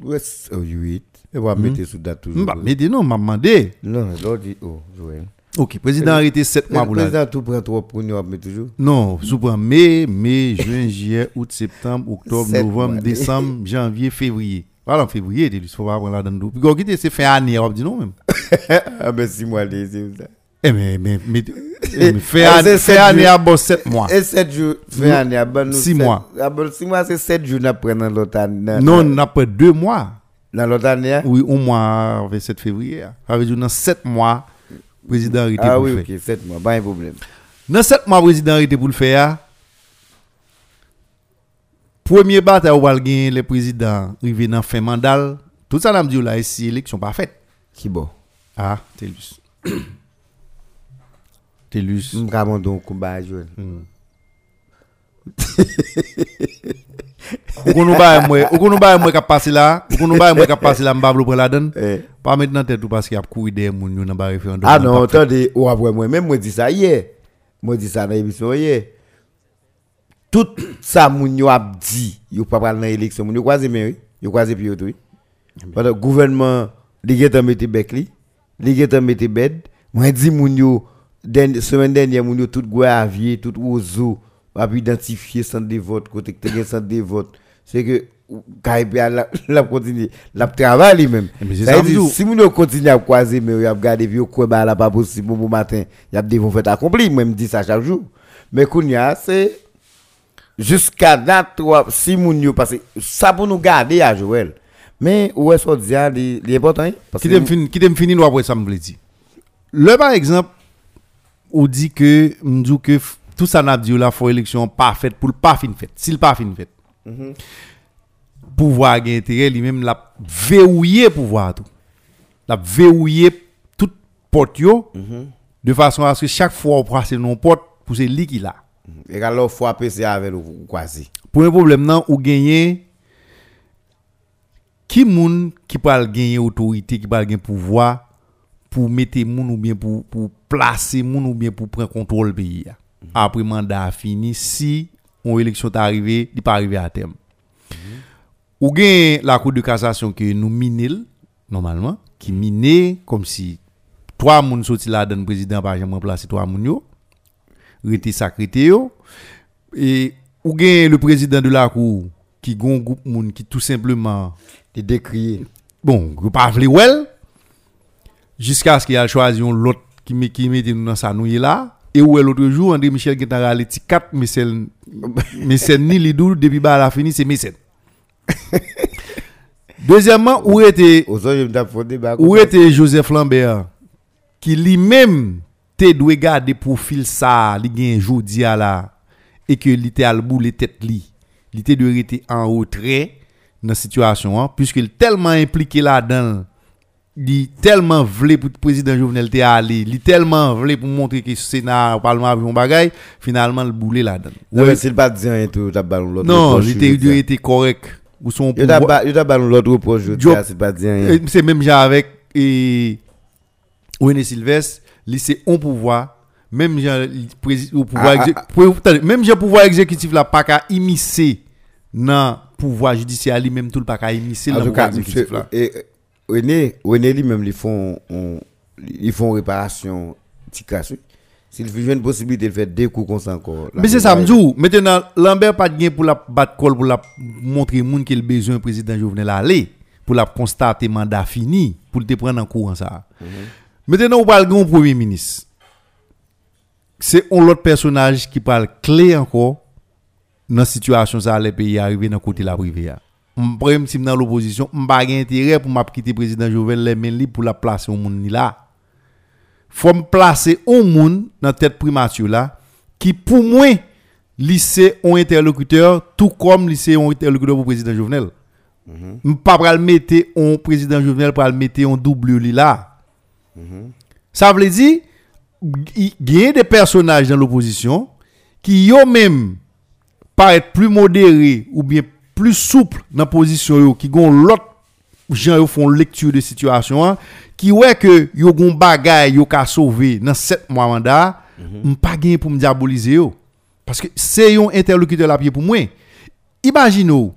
Speaker 6: Oh, 8. Et va mettre sous date toujours.
Speaker 1: Bah, mais dis non, m'a demandé.
Speaker 6: Non, l'autre dit, oh, Joël.
Speaker 1: Ok, président arrêté 7 mois
Speaker 6: Le
Speaker 1: pour là.
Speaker 6: président tout prend trop pour nous, mettre toujours.
Speaker 1: Non, sous prend mai, mai, juin, juillet, août, septembre, octobre, novembre, décembre, janvier, février. Voilà, en février, il faut pas prendre là dedans. Puis quand c'est fin année, on dire non même.
Speaker 6: Ah ben, 6 mois, les- c'est ça?
Speaker 1: Eh mais mais mais, eh, mais
Speaker 6: Ah,
Speaker 1: année,
Speaker 6: c'est
Speaker 1: à bon 7 mois.
Speaker 6: Et 7 jours, fin année, à bon nous.
Speaker 1: Six
Speaker 6: sept-
Speaker 1: mois.
Speaker 6: à bon 6 mois, c'est 7 jours, prenons dans l'autre année.
Speaker 1: Non, après 2 mois.
Speaker 6: Dans l'autre année?
Speaker 1: Oui, au mois 27 février. Ça veut dire dans 7 mois président arrêté
Speaker 6: Ah
Speaker 1: pour
Speaker 6: oui,
Speaker 1: le faire.
Speaker 6: ok, 7 mois, pas un problème.
Speaker 1: Dans 7 mois, président arrêté pour le faire. Premier bataille où gagner le président arrivé dans fin mandat. Tout ça, nous dit là, si élection pas faite.
Speaker 6: Qui bon?
Speaker 1: Ah, Télus. Telus.
Speaker 6: Mga mandon koumba jwen. Hmm.
Speaker 1: Ou kon nou baye mwen, ou kon nou baye mwen kap pase la, ou kon nou baye mwen kap pase la mbab lo pre la den,
Speaker 6: eh.
Speaker 1: pa met nan tet ou paske ap kou ide moun yon nan ba referandum.
Speaker 6: Ah non, tande, ou avwe mwen, men mwen di sa ye, mwen di sa nan emisyon ye, tout sa moun yo ap di, yo pa pral nan eleksyon, moun yo kwaze men, yo kwaze pi yo tou. Gouvernement, li getan mette bek li, li getan mette bed, mwen di moun yo, den, semaine dernière, moun yo tout tout ozo, a pu identifier centre de vote, côté que te gen centre de vote. C'est que, KIP a la, la continue, la travail lui-même.
Speaker 1: Mais c'est
Speaker 6: Ça veut dire, si moun continue à croiser, mais a puis yo quoi ba la pas possible, bon matin, y a des vont fait accompli, moi me dis ça chaque jour. Mais kounya, c'est, jusqu'à date, si moun yo, parce que ça pour nous garder à Joël. Mais où est-ce qu'on dit, hein? parce
Speaker 1: Qui t'aime fini, qui t'aime fini nous après ça me. Le par exemple, on dit que que tout ça n'a dit là faut élection parfaite pour le pas fin fait. S'il pas fin fait. Pouvoir gain intérêt lui-même l'a verrouillé pouvoir tout. L'a verrouillé toute porte yo de façon à ce que chaque fois on passe non porte pour c'est lui qui là.
Speaker 6: Et alors, faut appeler avec le quasi.
Speaker 1: Pour un problème nan ou gagner qui moun qui peut gagner autorité qui peut gagner pouvoir pour mettre moun ou bien pour pour placer moun ou bien pour prendre contrôle pays ya. après mandat fini si une élection est arrivée il pas arrivé à terme. Ou gain la cour de cassation que nous minel normalement qui miné comme si trois moun sorti là dans président par jamais remplacer trois moun yo rete sacrété yo. Et ou gen le président de la cour qui gon groupe moun qui tout simplement
Speaker 6: Il décrié.
Speaker 1: bon ou pas well jusqu'à ce qu'il a choisi un l'autre qui met qui dans sa nouille là et où l'autre jour André Michel qui t'a râlé ti 4 mais c'est mais c'est ni les deux depuis ba la fini c'est Mécène deuxièmement où était où était Joseph Lambert qui lui-même te doit garder profil ça li gen jodi a la et que li te al boule tête li. Li te doit rester en retrait dans situation hein, puisque il tellement impliqué là-dedans li tellement vle pour le président Jovenel te aller li tellement vle pour montrer que Sénat au Parlement a un bagay finalement le boule là-dedans
Speaker 6: mais s'il pas dit rien, tout, t'as ballon l'autre.
Speaker 1: non il été correct ou son
Speaker 6: Yo t'a ballon l'autre reproche, s'il pas dit rien.
Speaker 1: Et c'est même genre avec et René Sylvestre, lui c'est un pouvoir même genre il au pouvoir
Speaker 6: Ah, ah,
Speaker 1: attendez, même genre pouvoir exécutif là pas qu'à immiscer dans pouvoir judiciaire lui même tout le pas qu'à immiscer dans pouvoir exécutif là.
Speaker 6: René, René lui-même, ils font, on- ils font réparation petit. S'il fait une possibilité de faire deux coups comme ça encore. la
Speaker 1: Mais c'est ça dit. Maintenant Lambert pas de gain pour la battre col pour la montrer monde qu'il besoin président Jovenel aller pour la constater mandat fini pour te prendre en courant ça. Maintenant on parle de premier ministre. C'est un autre personnage qui parle clé encore dans situation ça les pays arriver dans côté la privée. M'prem si dans l'opposition, m'pa gen intérêt pour quitter président Jovenel libres pour la placer au monde là. Faut me placer un monde dans tête primature là qui pour moi lycée un interlocuteur tout comme lycée un interlocuteur pour président Jovenel. M pa pral mette on président Jovenel pral mette on double li là. Ça veut dire il y a des personnages dans l'opposition qui eux même paraît plus modérés ou bien plus souples dans la position yo, qui gon l'autre gens font lecture de situation hein, qui ouais que yo gon bagay yo ka sauver dans 7 mois mandat m pas gagné pour me diaboliser yo. Parce que c'est un interlocuteur la pied pour moi. Imagine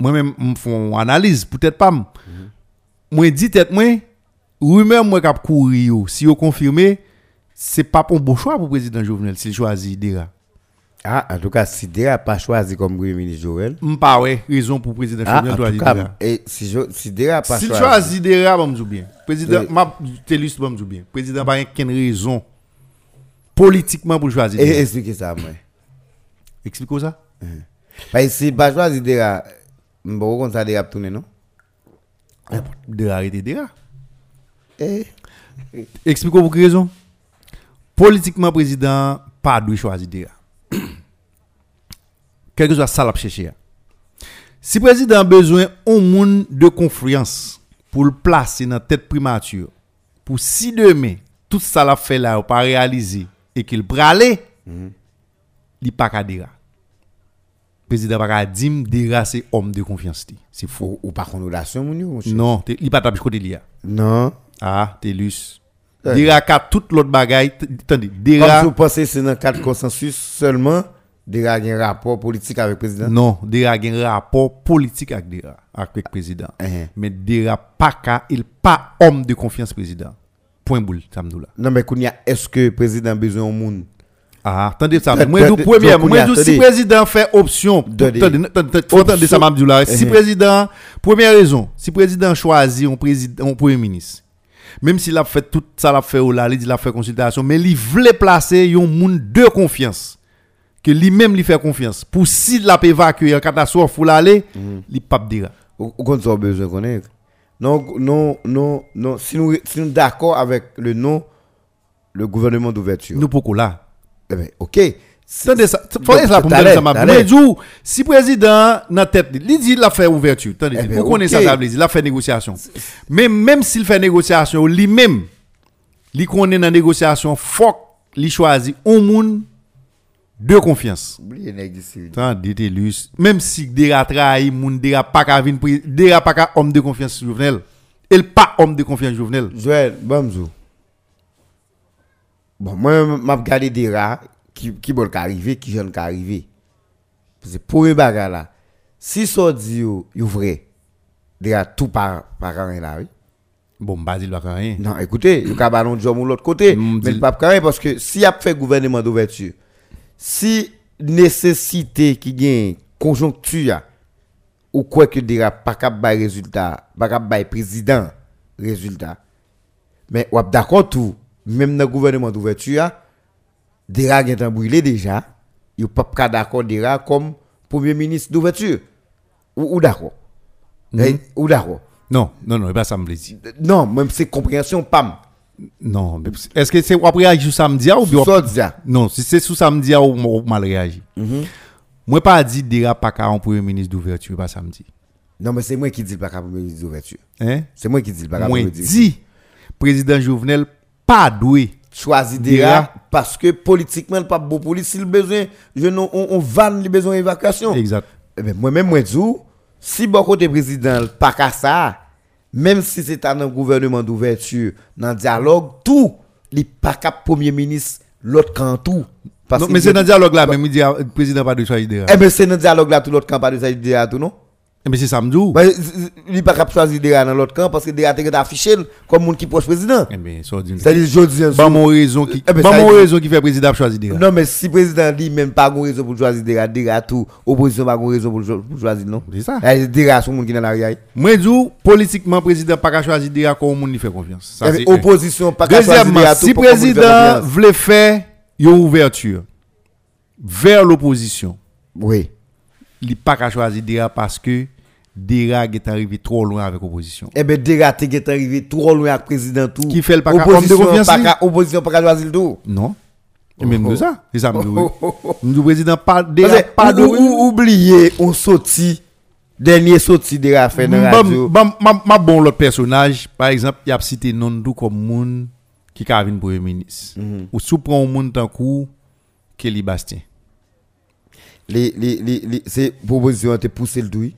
Speaker 1: moi-même me font analyse peut-être pas m. moi dit tête moi rumeur moi k'ap courir si yo confirmé c'est pas un bon choix pour président Jovenel s'il choisit Dera
Speaker 6: Ah, en tout cas, si Dera n'a pas choisi comme Premier ministre Joël.
Speaker 1: pas raison pour président
Speaker 6: Ah,
Speaker 1: Jovenel
Speaker 6: en tout
Speaker 1: choisir
Speaker 6: cas,
Speaker 1: Dera
Speaker 6: et si, si Dera n'a pas
Speaker 1: S'il
Speaker 6: choisi.
Speaker 1: choisit Dera, bon m'dou bien. Président, m'a t'élus bon m'dou bien. Président pas aucune raison politiquement pour choisir
Speaker 6: Et expliquez ça, moi.
Speaker 1: Explique ça.
Speaker 6: Parce que si pas choisi Dera, je ne sais ça Dera tourner, non?
Speaker 1: Dera arrêter Dera.
Speaker 6: Eh,
Speaker 1: Explique pour quelle raison? Politiquement président pas doit choisir Dera. Quel que soit ça l'a chercher. Si président a besoin un monde de confiance pour le placer dans tête primature, pour si demain tout ça l'a fait là ou pas réalisé et qu'il brale, il pas qu'à Dera. Président pas qu'à dire Dera c'est homme de confiance. C'est faux.
Speaker 6: ou, ou pas qu'on relation, mon.
Speaker 1: Non, il pas tapé côté.
Speaker 6: Non.
Speaker 1: Ah, Telus.
Speaker 6: Ouais.
Speaker 1: Dera ka tout l'autre bagaille, attendez,
Speaker 6: Comme
Speaker 1: Dera
Speaker 6: si vous pensez que c'est dans le cadre consensus seulement, Dera a un rapport politique avec le président.
Speaker 1: Non, Dera gen rapport politique avec Dera, avec le président. Mais Dera pas ka, il pas homme de confiance président. Point boule, là.
Speaker 6: Non, mais est-ce que le président a besoin au monde?
Speaker 1: Ah, attendez ça. Moi, je premier, moi, si président fait option,
Speaker 6: Attendez.
Speaker 1: ça, m'a dit là. Si
Speaker 6: Mhm.
Speaker 1: président, première raison, si président choisit un président, un premier ministre, même s'il a fait tout ça, l'a fait au là, il a fait consultation, mais il voulait placer un monde de confiance. Que lui-même lui fait confiance. Pour s'il a évacué en catastrophe pour l'aller, il pas dira.
Speaker 6: Ou ou qu'on a besoin ait. Non, non, non, non. Si nous, si nous d'accord avec le nom, le gouvernement d'ouverture.
Speaker 1: Nous pourquoi là.
Speaker 6: Eh ben, ok.
Speaker 1: Attendez ça, faut ça pour me
Speaker 6: t'allais,
Speaker 1: dire ça m'a
Speaker 6: t'allais.
Speaker 1: dit ou si président dans tête il dit il a fait ouverture attendez
Speaker 6: Eh ben,
Speaker 1: pour connaître ça il a fait négociation mais même s'il fait négociation lui-même il connaît dans négociation faut il choisit un monde de confiance
Speaker 6: Oubliez,
Speaker 1: Telus même si Dera trahi moun Dera pas ka pré- Dera pas ka homme de confiance Jovenel il pas homme de confiance Jovenel
Speaker 6: Joël, Bamzou. Bon, moi, m'a regardé des rats qui, qui veulent arriver, qui viennent arriver. Parce que pour un bagarre là, si ça dit yo, yo vrai, des rats tout par, par rien là, oui.
Speaker 1: bon va faire rien
Speaker 6: Non, écoutez, il y a un job de l'autre côté. Mais pas même parce que si y a fait gouvernement d'ouverture, si nécessité qui gagne conjoncture ou quoi que dira pas cap bay résultat, pas cap bay président résultat. Mais ou d'accord tout, même dans gouvernement d'ouverture, dira tan brûlé déjà, yo pas d'accord dira comme premier ministre d'ouverture. Ou, ou d'accord? Eh, Ou d'accord?
Speaker 1: non non non pas ça me dire
Speaker 6: Non, même c'est compréhension pam.
Speaker 1: Non mais est-ce que c'est après réagir samedi ou bien. Non, si c'est sous samedi ou mal réagi. Moi pas dit Dera pas qu'à un premier ministre d'ouverture pas samedi.
Speaker 6: Non, mais c'est moi qui dis pas cap premier ministre d'ouverture.
Speaker 1: Hein?
Speaker 6: C'est moi qui dis pas
Speaker 1: Moi
Speaker 6: premier ministre.
Speaker 1: dit président Jovenel pas doué.
Speaker 6: Choisi
Speaker 1: Dira.
Speaker 6: Dira parce que politiquement, le pas bon police, s'il besoin, je non, on, on vanne les besoins d'évacuation.
Speaker 1: Exact.
Speaker 6: Eh ben, moi-même, moi, dis, si bon côté président, pas qu'à ça, même si c'est un gouvernement d'ouverture, dans le dialogue, tout, il pas cap premier ministre, l'autre camp tout. Parce
Speaker 1: Non, mais c'est dans le dialogue là, même il dit ah, le président pas de choisir Dera.
Speaker 6: Eh ben, c'est dans le dialogue là, tout l'autre camp, pas de dit à tout, non?
Speaker 1: Eh, Mais c'est samedi. ou?
Speaker 6: Ben, il n'est pas capable de choisir Dira dans l'autre camp parce que Dira est affiché comme monde qui proche président.
Speaker 1: Eh dit.
Speaker 6: C'est-à-dire, je dis,
Speaker 1: Pas mon raison qui
Speaker 6: Eh ben,
Speaker 1: pas mon raison qui fait président choisir Dera.
Speaker 6: Non, mais si le président dit même pas de raison pour choisir Dira, Dira tout, opposition pas de raison pour, cho- pour choisir, non?
Speaker 1: C'est ça.
Speaker 6: Dira, c'est le monde qui est dans l'arrière.
Speaker 1: Moi dis politiquement président pas qu'à choisir Dera comme monde lui fait confiance. Ça.
Speaker 6: Opposition pas qu'à choisir tout
Speaker 1: si président voulait faire une ouverture vers l'opposition,
Speaker 6: Oui.
Speaker 1: Il pas qu'à choisir Dera parce que Dera est arrivé trop loin avec l'opposition.
Speaker 6: Eh Dira, t'es est arrivé trop loin avec le président tout.
Speaker 1: Qui fait le pas
Speaker 6: opposition, pas qu'à- choisir tout.
Speaker 1: Non. Et même
Speaker 6: oh.
Speaker 1: ça, c'est ça. Le président pas Dera pas de
Speaker 6: oubliez, on sorti Dernier sorti de la fait dans la radio.
Speaker 1: Ma, bon personnage, par exemple, il a cité Nondou comme moun qui vin premier ministre. Ou sou prend un moun tant coup Kelly Bastien.
Speaker 6: Les, les, les, les, c'est proposition te pousser le douille.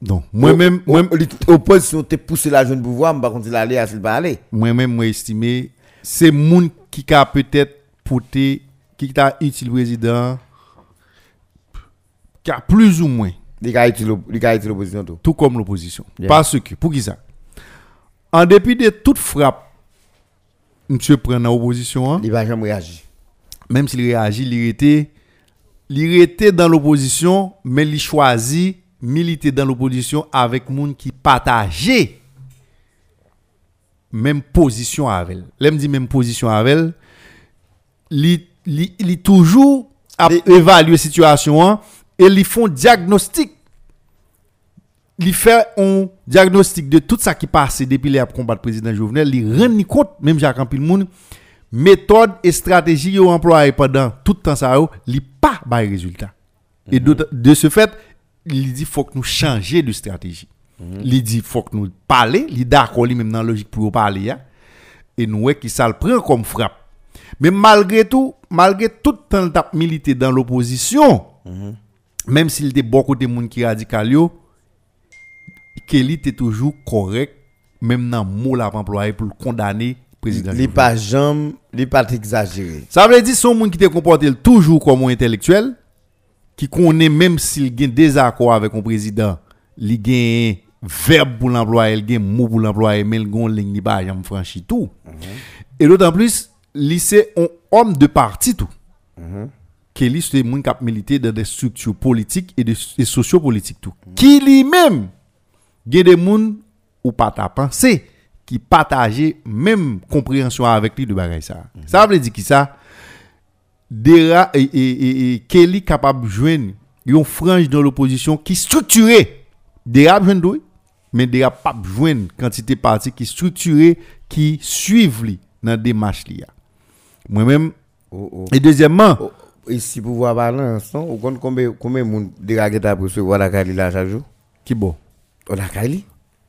Speaker 1: Donc, moi-même,
Speaker 6: moi,
Speaker 1: moi,
Speaker 6: opposition te pousser la jeune pouvoir, par contre, il allait, il va aller.
Speaker 1: moi-même, moi estimé, c'est moun qui a peut-être porté, qui t'a utile président, qui a plus ou moins,
Speaker 6: Il a été il a été l'opposition tout.
Speaker 1: tout comme l'opposition.
Speaker 6: Yeah.
Speaker 1: Parce que, pour qui ça? En dépit de toute frappe, monsieur prend dans l'opposition, hein,
Speaker 6: Il va jamais réagir.
Speaker 1: même s'il réagit, il était, il était dans l'opposition, mais il choisit militer dans l'opposition avec moun qui partageait même position avec elle. Dit même position avec elle, il, il toujours à évaluer la situation hein, et ils font diagnostic. Il fait un diagnostic de tout ça qui passe depuis les combattre président Jovenel, il rend compte même Jacques Ampil méthode et stratégie yo employé pendant tout le temps ça li pas ba résultat. Et de, de ce fait, il dit faut que nous changer de stratégie. Il dit faut que nous parler, il d'accord même dans la logique pour parler ya. Et nous qui ça le prend comme frappe. Mais malgré tout, malgré tout le temps t'a milité dans l'opposition, même s'il était beaucoup de monde qui radical yo, Kelly était toujours correct même dans mot l'a employé pour le condamner président.
Speaker 6: Il
Speaker 1: Jovenel.
Speaker 6: pas jamais, il pas exagéré.
Speaker 1: Ça veut dire son monde qui te comporte toujours comme un intellectuel, qui connaît même s'il a un désaccord avec un président, il un verbe pour l'employer, il a un mot pour l'employer, mais il a une ligne, il pas jamais franchi tout. Et d'autant plus, il c'est un homme de parti tout. Que lui, c'est un qui a milité dans des structures politiques et, de, et sociopolitiques tout. Qui lui-même, il y a des gens ou pas ta pensée qui partageaient même compréhension avec lui de bagay ça. Ça veut dire qui ça? Dera et, et, et, et Kelly capable de joindre une frange dans l'opposition qui structurée. Dera joindre oui, mais Dera pas joindre quantité parti qui structurée qui suivent lui dans des démarche li. Moi-même
Speaker 6: Oh, oh.
Speaker 1: et deuxièmement,
Speaker 6: Oh, Ici, pour voir balance, non? Vous comptez combien, combien de monde de raguettes pour se voir la Kali là chaque jour?
Speaker 1: qui bon?
Speaker 6: Oh, la Kali?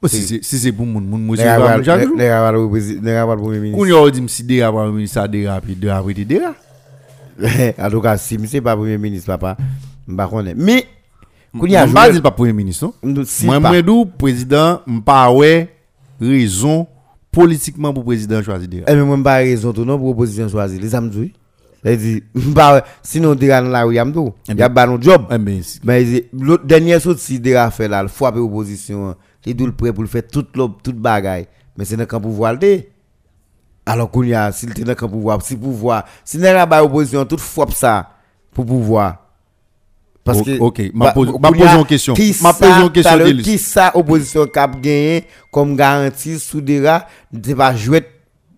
Speaker 1: Si c'est pour moun moun c'est
Speaker 6: raguettes,
Speaker 1: chaque jour.
Speaker 6: les raguettes, le président- les raguettes, le premier
Speaker 1: Koun yo di si Dera pa ministre ça Dera puis Dera après Dera.
Speaker 6: En tout cas, si c'est pas premier ministre, papa, je ne sais pas. Mais, quand il y a
Speaker 1: Mwen pa
Speaker 6: joué,
Speaker 1: di pas premier ministre non? Mwen
Speaker 6: pas-
Speaker 1: mwen dou président m'pa ouais raison politiquement pour président choisir Dera.
Speaker 6: Eh, mais moi, je pas raison, tout non, pour opposition choisir. Les amis, oui. Il dit, bah, sinon, on dans la rue, il y a tout. Il y a pas nos job.
Speaker 1: Eh ben, si-
Speaker 6: il dit, l'autre dernier saut, si Dera fait là, le fois pour l'opposition, il est prêt pour le faire toute l'op- toute bagaille. Mais c'est dans le pouvoir le. Alors qu'on y a, s'il dans le pouvoir, si pouvoir, si n'est pas opposition, toute fois ça, pour pouvoir. Parce que.
Speaker 1: ok, ma pose- une question.
Speaker 6: Qui
Speaker 1: Ma pose une question,
Speaker 6: le-. Qui ça, opposition cap gagné comme garantie sous c'est pas jouer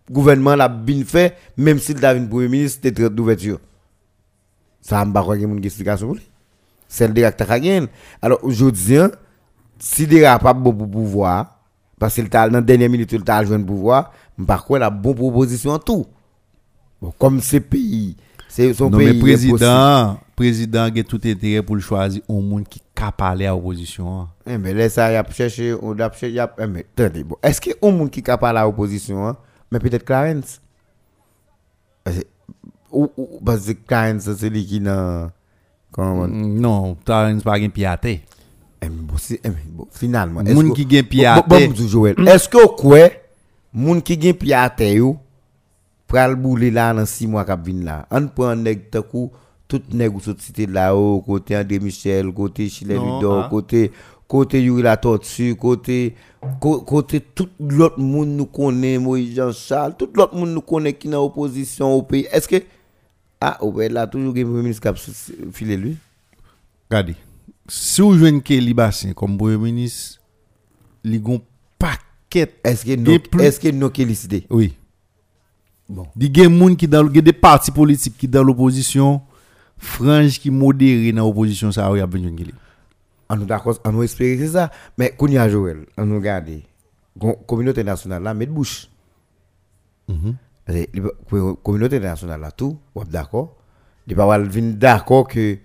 Speaker 6: gouvernement la bien fait, même s'il a une premier ministre, d'ouverture. Ça pas une explication. Celle de l'acte gagné. Alors aujourd'hui, si pas bon pour pouvoir, parce qu'il t'a dans la dernière minute, il t'a joué le pouvoir, par quoi la bonne proposition en tout. Bon, comme ce pays, c'est son
Speaker 1: non
Speaker 6: pays.
Speaker 1: mais président, président a tout intérêt pour le choisir un monde qui cap parler à l'opposition. hein.
Speaker 6: Eh, mais là, ça, il a cherché, on a cherché, il a, eh, mais attendez, bon. Est-ce qu'il y a un monde qui est à l'opposition, hein? mais peut-être Clarence? Parce que- Ou, ou, parce que Clarence, c'est lui qui n'a. Comment?
Speaker 1: Non, t'as pas gen pied à terre.
Speaker 6: Eh, eh, est-ce
Speaker 1: Moun
Speaker 6: que-
Speaker 1: qui gen
Speaker 6: Joël, Est-ce que quoi, moun qui gen terre, yo, pral boule là dans 6 mois k'ap vin là? On prend nèg ta kou, tout nèg ou sot cité là haut, côté André Michel, côté Chile
Speaker 1: Non,
Speaker 6: Ludor,
Speaker 1: ah.
Speaker 6: côté côté Yuri la tortue, côté cô- côté tout l'autre monde nous connaît Moïse Jean Charles, tout l'autre monde nous connaît qui dans opposition au pays. Est-ce que ah, ouais, là toujours gen premier ministre qui a filé lui?
Speaker 1: Regardez. Si vous jouez Kelly Bassin comme premier ministre, il y a un paquet.
Speaker 6: Est-ce que
Speaker 1: Et
Speaker 6: nous
Speaker 1: plus-
Speaker 6: est-ce que nous qui décidé?
Speaker 1: Oui.
Speaker 6: Bon.
Speaker 1: Il y a des gens qui dans il y a des partis politiques qui dans l'opposition, frange qui modéré dans l'opposition, ça, oui, a besoin de Kelly.
Speaker 6: On nous d'accord, on nous c'est ça. Mais quand il y a Joël, on nous regarde, la communauté nationale là, met de bouche. Que La communauté nationale là, tout, on est d'accord. Il pas venir d'accord que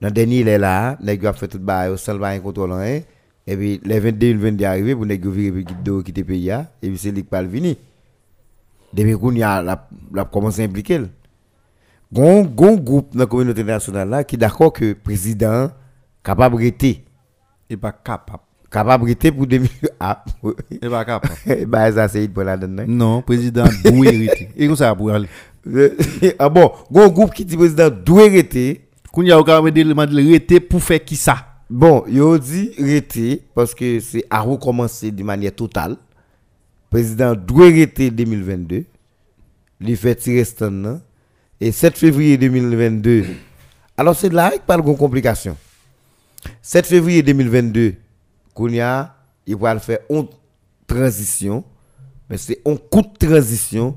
Speaker 6: dans le dernier il est là, nèg a fait tout bail, au seul bail contrôle hein. Et puis, les 22 2022 arrivé pour yo virer de quitter pays là, et puis c'est lui qui pas vini. Depuis qu'on y a la, la commencé à impliquer. Gon gon groupe dans la communauté internationale là qui d'accord que président capable rester
Speaker 1: Et pas capable.
Speaker 6: capable rester pour 2000 ah
Speaker 1: Et pas capable.
Speaker 6: bah ça c'est pour la donne. hein.
Speaker 1: non, président doit hériter. Et comme ça pour aller.
Speaker 6: ah bon, gon groupe qui dit président doit rester
Speaker 1: Quand il y a aucun élément de hériter pour faire qui ça
Speaker 6: Bon, yo dit rester parce que c'est à recommencer de manière totale. Président doit rester 2022. Il fait tirer stand nan. Et 7 février 2022. Alors c'est là qu'il parle de complication. 7 février 2022, Kounia, il va faire une transition. Mais c'est un coup de transition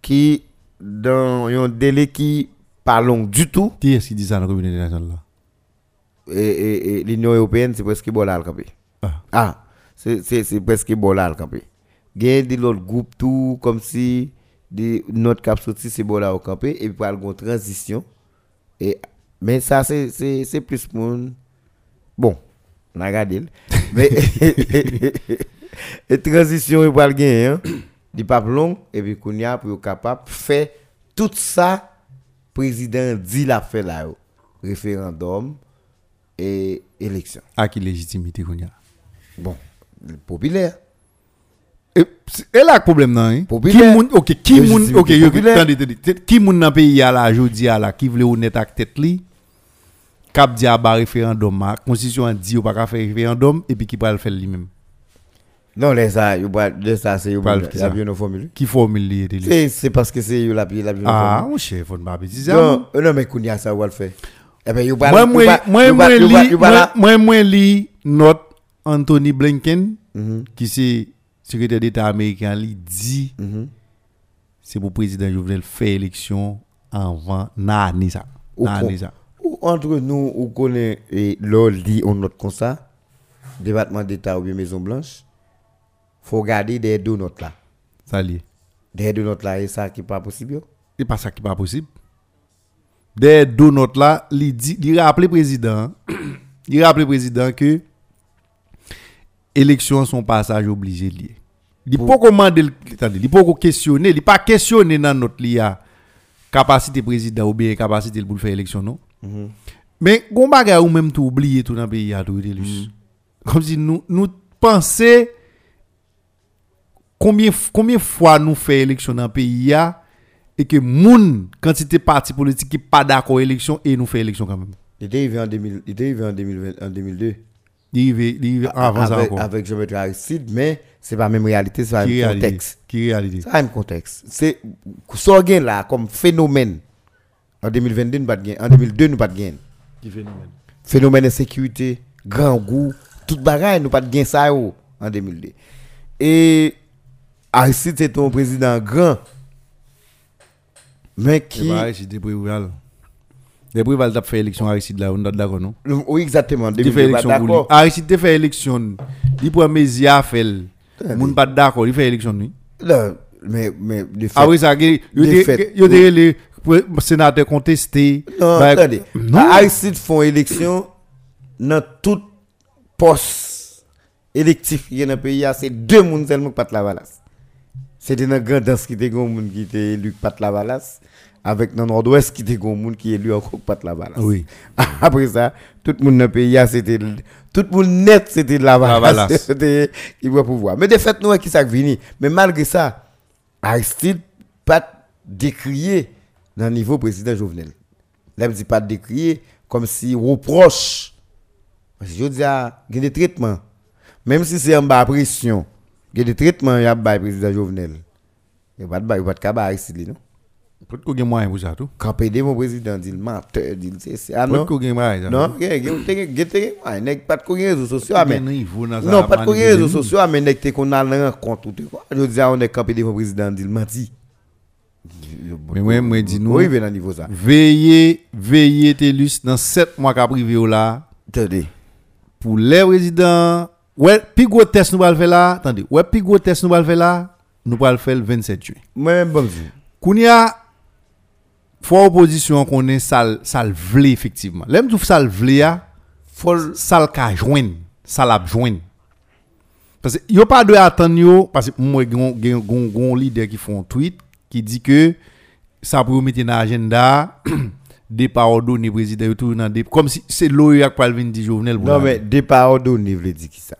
Speaker 6: qui, dans un délai qui pas long du tout,
Speaker 1: Qui est-ce qui dit ça dans la communauté internationale là?
Speaker 6: Et, et, et l'Union européenne, c'est presque bon là le campé.
Speaker 1: Ah.
Speaker 6: Ah, c'est c'est- c'est presque bon là le campé. Il y a des autres groupes tout comme si des notre cap sorti c'est bon là au campé et puis pour une transition et mais ça c'est c'est c'est plus mon bon, on a regardé mais et transition il va le gagner hein. Il pas long et puis qu'on y a pour capable de faire tout ça président dit la fait là référendum et élection.
Speaker 1: À qui légitimité qu'on a?
Speaker 6: Bon, populaire.
Speaker 1: Et là le problème non hein? Qui
Speaker 6: Populaire.
Speaker 1: moun OK, qui moun OK, attendez. Qui moun dans pays à la jodi à la qui vle honnête avec tête li? Cap di a ba référendum, la constitution dit ou pas faire référendum et puis qui va le faire lui-même.
Speaker 6: Non, les ça, de ça c'est la
Speaker 1: ça.
Speaker 6: formules.
Speaker 1: Qui formule lui.
Speaker 6: C'est parce que c'est la bien
Speaker 1: Ah, mon chef, on va bêtise.
Speaker 6: Non, euh, non mais kounya ça va le faire. Eh ben
Speaker 1: Moi, moi, moi, moi, li, moi, moi, moi, li, note Anthony Blinken,
Speaker 6: Mhm.
Speaker 1: qui c'est secrétaire d'État américain, li dit, c'est pour le président Jovenel faire élection avant l'année ça. Ça.
Speaker 6: Entre nous ou connaît et l'ol dit on note comme ça département d'état ou bien maison blanche faut regarder des deux notes là.
Speaker 1: Ça lié.
Speaker 6: Des deux notes là et ça qui pas possible. yo.
Speaker 1: C'est pas ça qui pas possible. Des deux notes là, il dit, il rappelle président, il rappelle président que élection son passage obligé lié. Il pas commander, il pas questionner, il pas questionner dans notre lia capacité président ou bien capacité pour faire élection non? Mais gon bagay ou même tout oublier tout dans le pays à tout Delus. Comme si nous nous penser combien combien fois nous fait élection dans le pays a et que moun quantité parti politique qui pas d'accord élection et nous fait élection quand même.
Speaker 6: Il arrivé en 2000 il arrivé en 2020 en 2002
Speaker 1: Il arrive avant ça
Speaker 6: avec
Speaker 1: encore.
Speaker 6: avec Jean-Bertrand Aristide mais c'est pas la même réalité, c'est pas le même
Speaker 1: réalité?
Speaker 6: contexte.
Speaker 1: Qui réalité?
Speaker 6: C'est pas le même contexte. C'est ça gain là comme phénomène en 2022 nous pas de gain, en 2002 nous pas de gain.
Speaker 1: Qui phénomène?
Speaker 6: phénomène de sécurité, grand goût, tout bagaille, nous pas de gain ça en 2002. Et Aristide c'est un président grand, mais
Speaker 1: Qui?
Speaker 6: qui,
Speaker 1: préval. Des préval t'a fait élection Aristide là, on est d'accord non?
Speaker 6: oui exactement,
Speaker 1: Il fait
Speaker 6: 2002, pas
Speaker 1: élection. Aristide te fait élection. Il prend Mézia fait. Moun pas d'accord, il fait élection lui.
Speaker 6: Non, mais, mais, de fait,
Speaker 1: Ah oui, ça, il y a sénateurs contestés.
Speaker 6: non,
Speaker 1: Bah,
Speaker 6: attendez,
Speaker 1: non.
Speaker 6: Aristide font élection dans tout poste électif dans le pays, c'est deux personnes seulement qui pas la valasse. C'était dans grand danse qui était un monde qui était élu pas la valasse, avec dans le nord-ouest qui était un monde qui est élu encore pas la valasse.
Speaker 1: Oui.
Speaker 6: Après ça, tout le monde dans le pays, c'était tout le monde net, c'était de la
Speaker 1: La
Speaker 6: valasse.
Speaker 1: valasse.
Speaker 6: C'était qui va pouvoir. Mais de fait, nous, qui ça vini. Mais malgré ça, Aristide pas décrié dans le niveau président Jovenel. Là, dis pas décrié comme si reproche. Parce que je dis, ah, il y a des traitements. Même si c'est en bas pression, il y a des traitements, il y a le président Jovenel. Il n'y a pas de bail, il n'y a pas de cabas Aristide, non?
Speaker 1: Peut-être y a moyen pour ça tout.
Speaker 6: Quand PD, mon président dit, le menteur, dit, c'est- ah
Speaker 1: Peut-être y a moyen.
Speaker 6: Non, il y a des pas de réseaux sociaux, mais.
Speaker 1: Il y a
Speaker 6: Non, pas de réseaux sociaux, mais te qu'on a rencontre te quoi. Je dis, on est le président, dit, le menti.
Speaker 1: Mais moi, moi, dis nous.
Speaker 6: Oui, il à niveau ça.
Speaker 1: Veillez, veillez, Télus, dans 7 mois qu'a privé là,
Speaker 6: Attendez.
Speaker 1: pour les résidents. Ouais, puis gros test nous va le faire là. Attendez, ouais, puis gros test nous va le faire là. Nous le faire le 27 juin.
Speaker 6: Moi-même, bon, je-
Speaker 1: Kounia, faut opposition qu'on est sale, sale vle effectivement. L'aime tout sale vle ya,
Speaker 6: faut le-
Speaker 1: sale ka joindre. ça l'a joindre. Parce que yo pas de attendre parce que moi gon- gon leader qui font un tweet qui dit que ça pour mettre dans l'agenda départ ordonné président tout dans comme si c'est l'OEA qui venir dire Jovenel
Speaker 6: Non, mais départ ordonné, veut dire qui ça?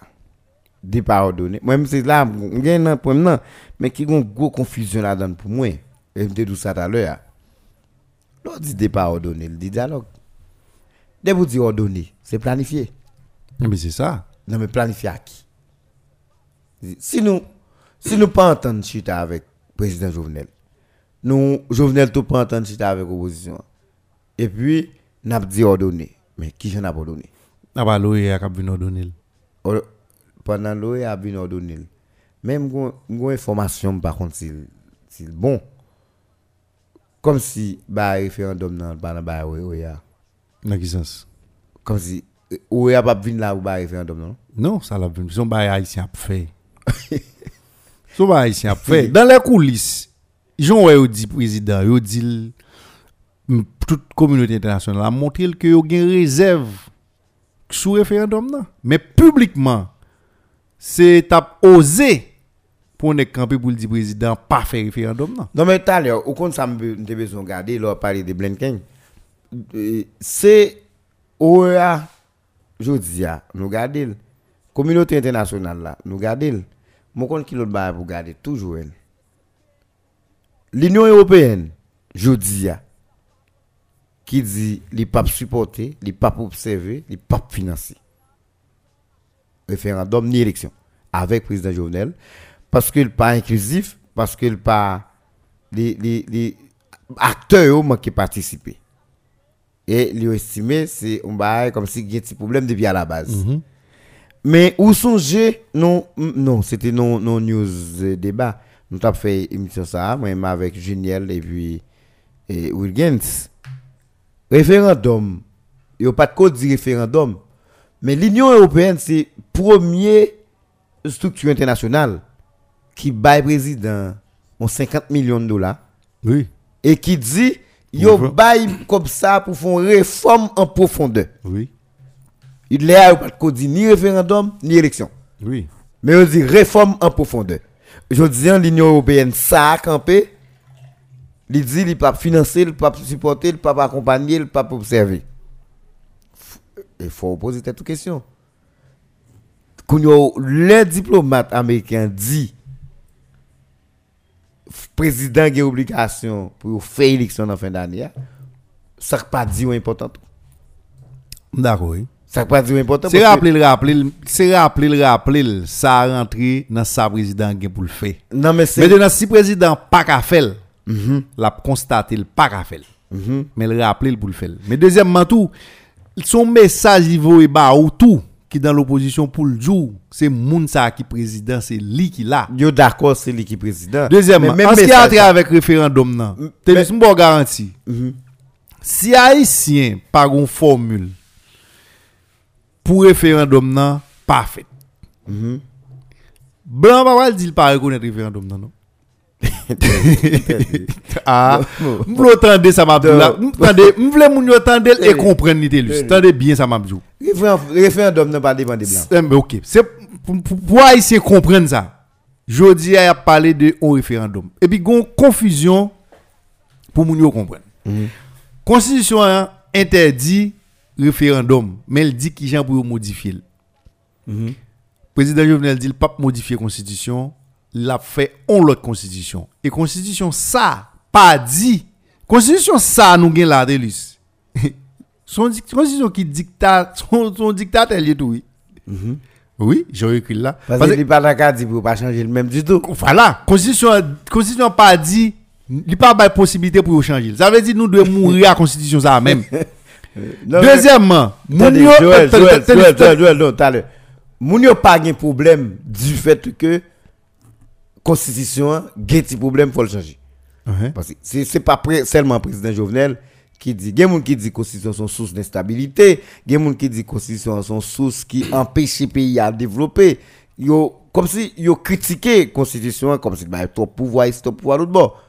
Speaker 6: Départ ordonné. Moi, même c'est là, j'ai un problème, non. Mais qui a une grosse confusion là-dedans pour moi. Et me dis ça tout à l'heure. L'on dit départ ordonné, il dit dialogue. Dès vous dire ordonné, c'est planifié.
Speaker 1: mais c'est ça.
Speaker 6: Non, mais planifié à qui? Si nous, si nous pas entendre chita avec le président Jovenel, nous, Jovenel, tout pas entendre chita avec l'opposition. et puis n'a dit ordonné. Mais qui j'en a pas ordonné?
Speaker 1: N'a pas loué a vinn
Speaker 6: ordonné. Pendant loué a vinn ordonné même une information par contre s'il s'il bon. Comme si bah référendum ah. dans pas bah oui ya
Speaker 1: dans quel sens?
Speaker 6: Comme si euh, ou a ah, pas venir là ou bah référendum non?
Speaker 1: Non ça l'a venir son bah haïtien a fait. Son bah haïtien a fait. Dans les coulisses. Jean ouais dit président il dit toute communauté internationale a montré que yo gen réserve sous référendum. Mais publiquement, c'est t'a osé pour ne camper pour le président pas faire référendum là.
Speaker 6: Non, mais tout à l'heure, au compte, ça me besoin de regarder, là, parler de Blinken. Euh, C'est OEA, je dis, ah, nous regardons. Communauté internationale, là, nous regardons. Mon compte qui l'autre bail pour garder toujours. L'Union européenne, je dis, ah, qui dit, les papes supporter, les papes observer, les papes financer. Référendum ni élection. Avec le président Jovenel. Parce qu'il n'est pas inclusif, parce qu'il n'est pas les, les, les acteurs qui participent. Et lui estimé, c'est bail comme si il y a un petit problème depuis à la base. Mais où songez non non c'était non non news euh, débat nous avons fait émission ça moi avec Juniel et puis et Wilkins référendum. Il n'y a pas de code de référendum. Mais l'Union européenne c'est premier structure internationale qui baille président on 50 millions de dollars.
Speaker 1: Oui,
Speaker 6: et qui dit yo baille comme ça pour faire une réforme en profondeur.
Speaker 1: Oui,
Speaker 6: il n'y a pas de code ni référendum ni élection.
Speaker 1: Oui.
Speaker 6: mais on dit réforme en profondeur. Je dis en l'Union européenne, ça a campé. Il dit il pas financer, il pas supporter, il pas accompagner, il pas observer. Il faut poser cette question. Quand yo, le diplomate américain dit f- président a obligation pour faire élection en fin d'année, ça pas dit ou important.
Speaker 1: D'accord.
Speaker 6: Ça pas dit ou important.
Speaker 1: C'est rappeler, le rappeler, le- c'est rappeler, le rappeler, le- ça a rentré dans sa président pour le faire.
Speaker 6: Non mais c'est
Speaker 1: Maintenant, si président pas qu'à faire, l'a constaté le pas qu'à faire. Mais le rappeler le pour le faire. Mais deuxièmement tout, son message il vaut ou tout qui dans l'opposition pour le jour, c'est moun ça qui président, c'est lui qui là.
Speaker 6: Yo d'accord, c'est lui qui est président.
Speaker 1: Deuxièmement, en ce qui a trait avec référendum
Speaker 6: mais-
Speaker 1: t'es juste bon garantie. Si haïtien par une formule pour référendum nan parfait. Blanc pas va dire pas reconnaître référendum non? ah, m'vle entendre ça m'a. M'tendez, m'vle moun yo entendre et comprendre ni telus. Tendez bien ça m'a dit.
Speaker 6: Référendum- n'a pas dépend des blancs.
Speaker 1: Eh, ok, c'est pour, haïtien comprendre ça. Jodi a parlé de un référendum. Et puis gon confusion pour moun yo comprendre. Constitution hein, interdit référendum, mais elle dit qui gens pour modifier. le. Président Jovenel dit le pape modifier constitution, l'a fait on l'autre constitution. Et constitution ça pas dit. Constitution ça nous gen là Delis. son constitution qui dicta son, son dictateur lié tout oui. Oui, j'ai écrit là.
Speaker 6: Parce
Speaker 1: Parce
Speaker 6: qu'il n'est pas d'accord dit pour pas changer le même du tout.
Speaker 1: voilà, constitution constitution pas dit il pas de possibilité pour changer. Ça veut dire nous devons mourir à constitution ça même. Deuxièmement,
Speaker 6: mais- Attendez,
Speaker 1: moun yo-
Speaker 6: Joël,
Speaker 1: attendez,
Speaker 6: Joël,
Speaker 1: attendez,
Speaker 6: Joël,
Speaker 1: attendez.
Speaker 6: Joël, Joël, non, t'as le- Moun yo pas de problème du fait que constitution a un problème pour le changer.
Speaker 1: Uh-huh.
Speaker 6: Parce que c'est c'est pas seulement président Jovenel qui dit, il y a des gens qui dit constitution sont source d'instabilité, il y a des gens qui dit constitution sont source qui empêche le pays à développer. Yo comme si yo critiqué constitution comme si bah trop pouvoir c'est trop pouvoir l'autre bord.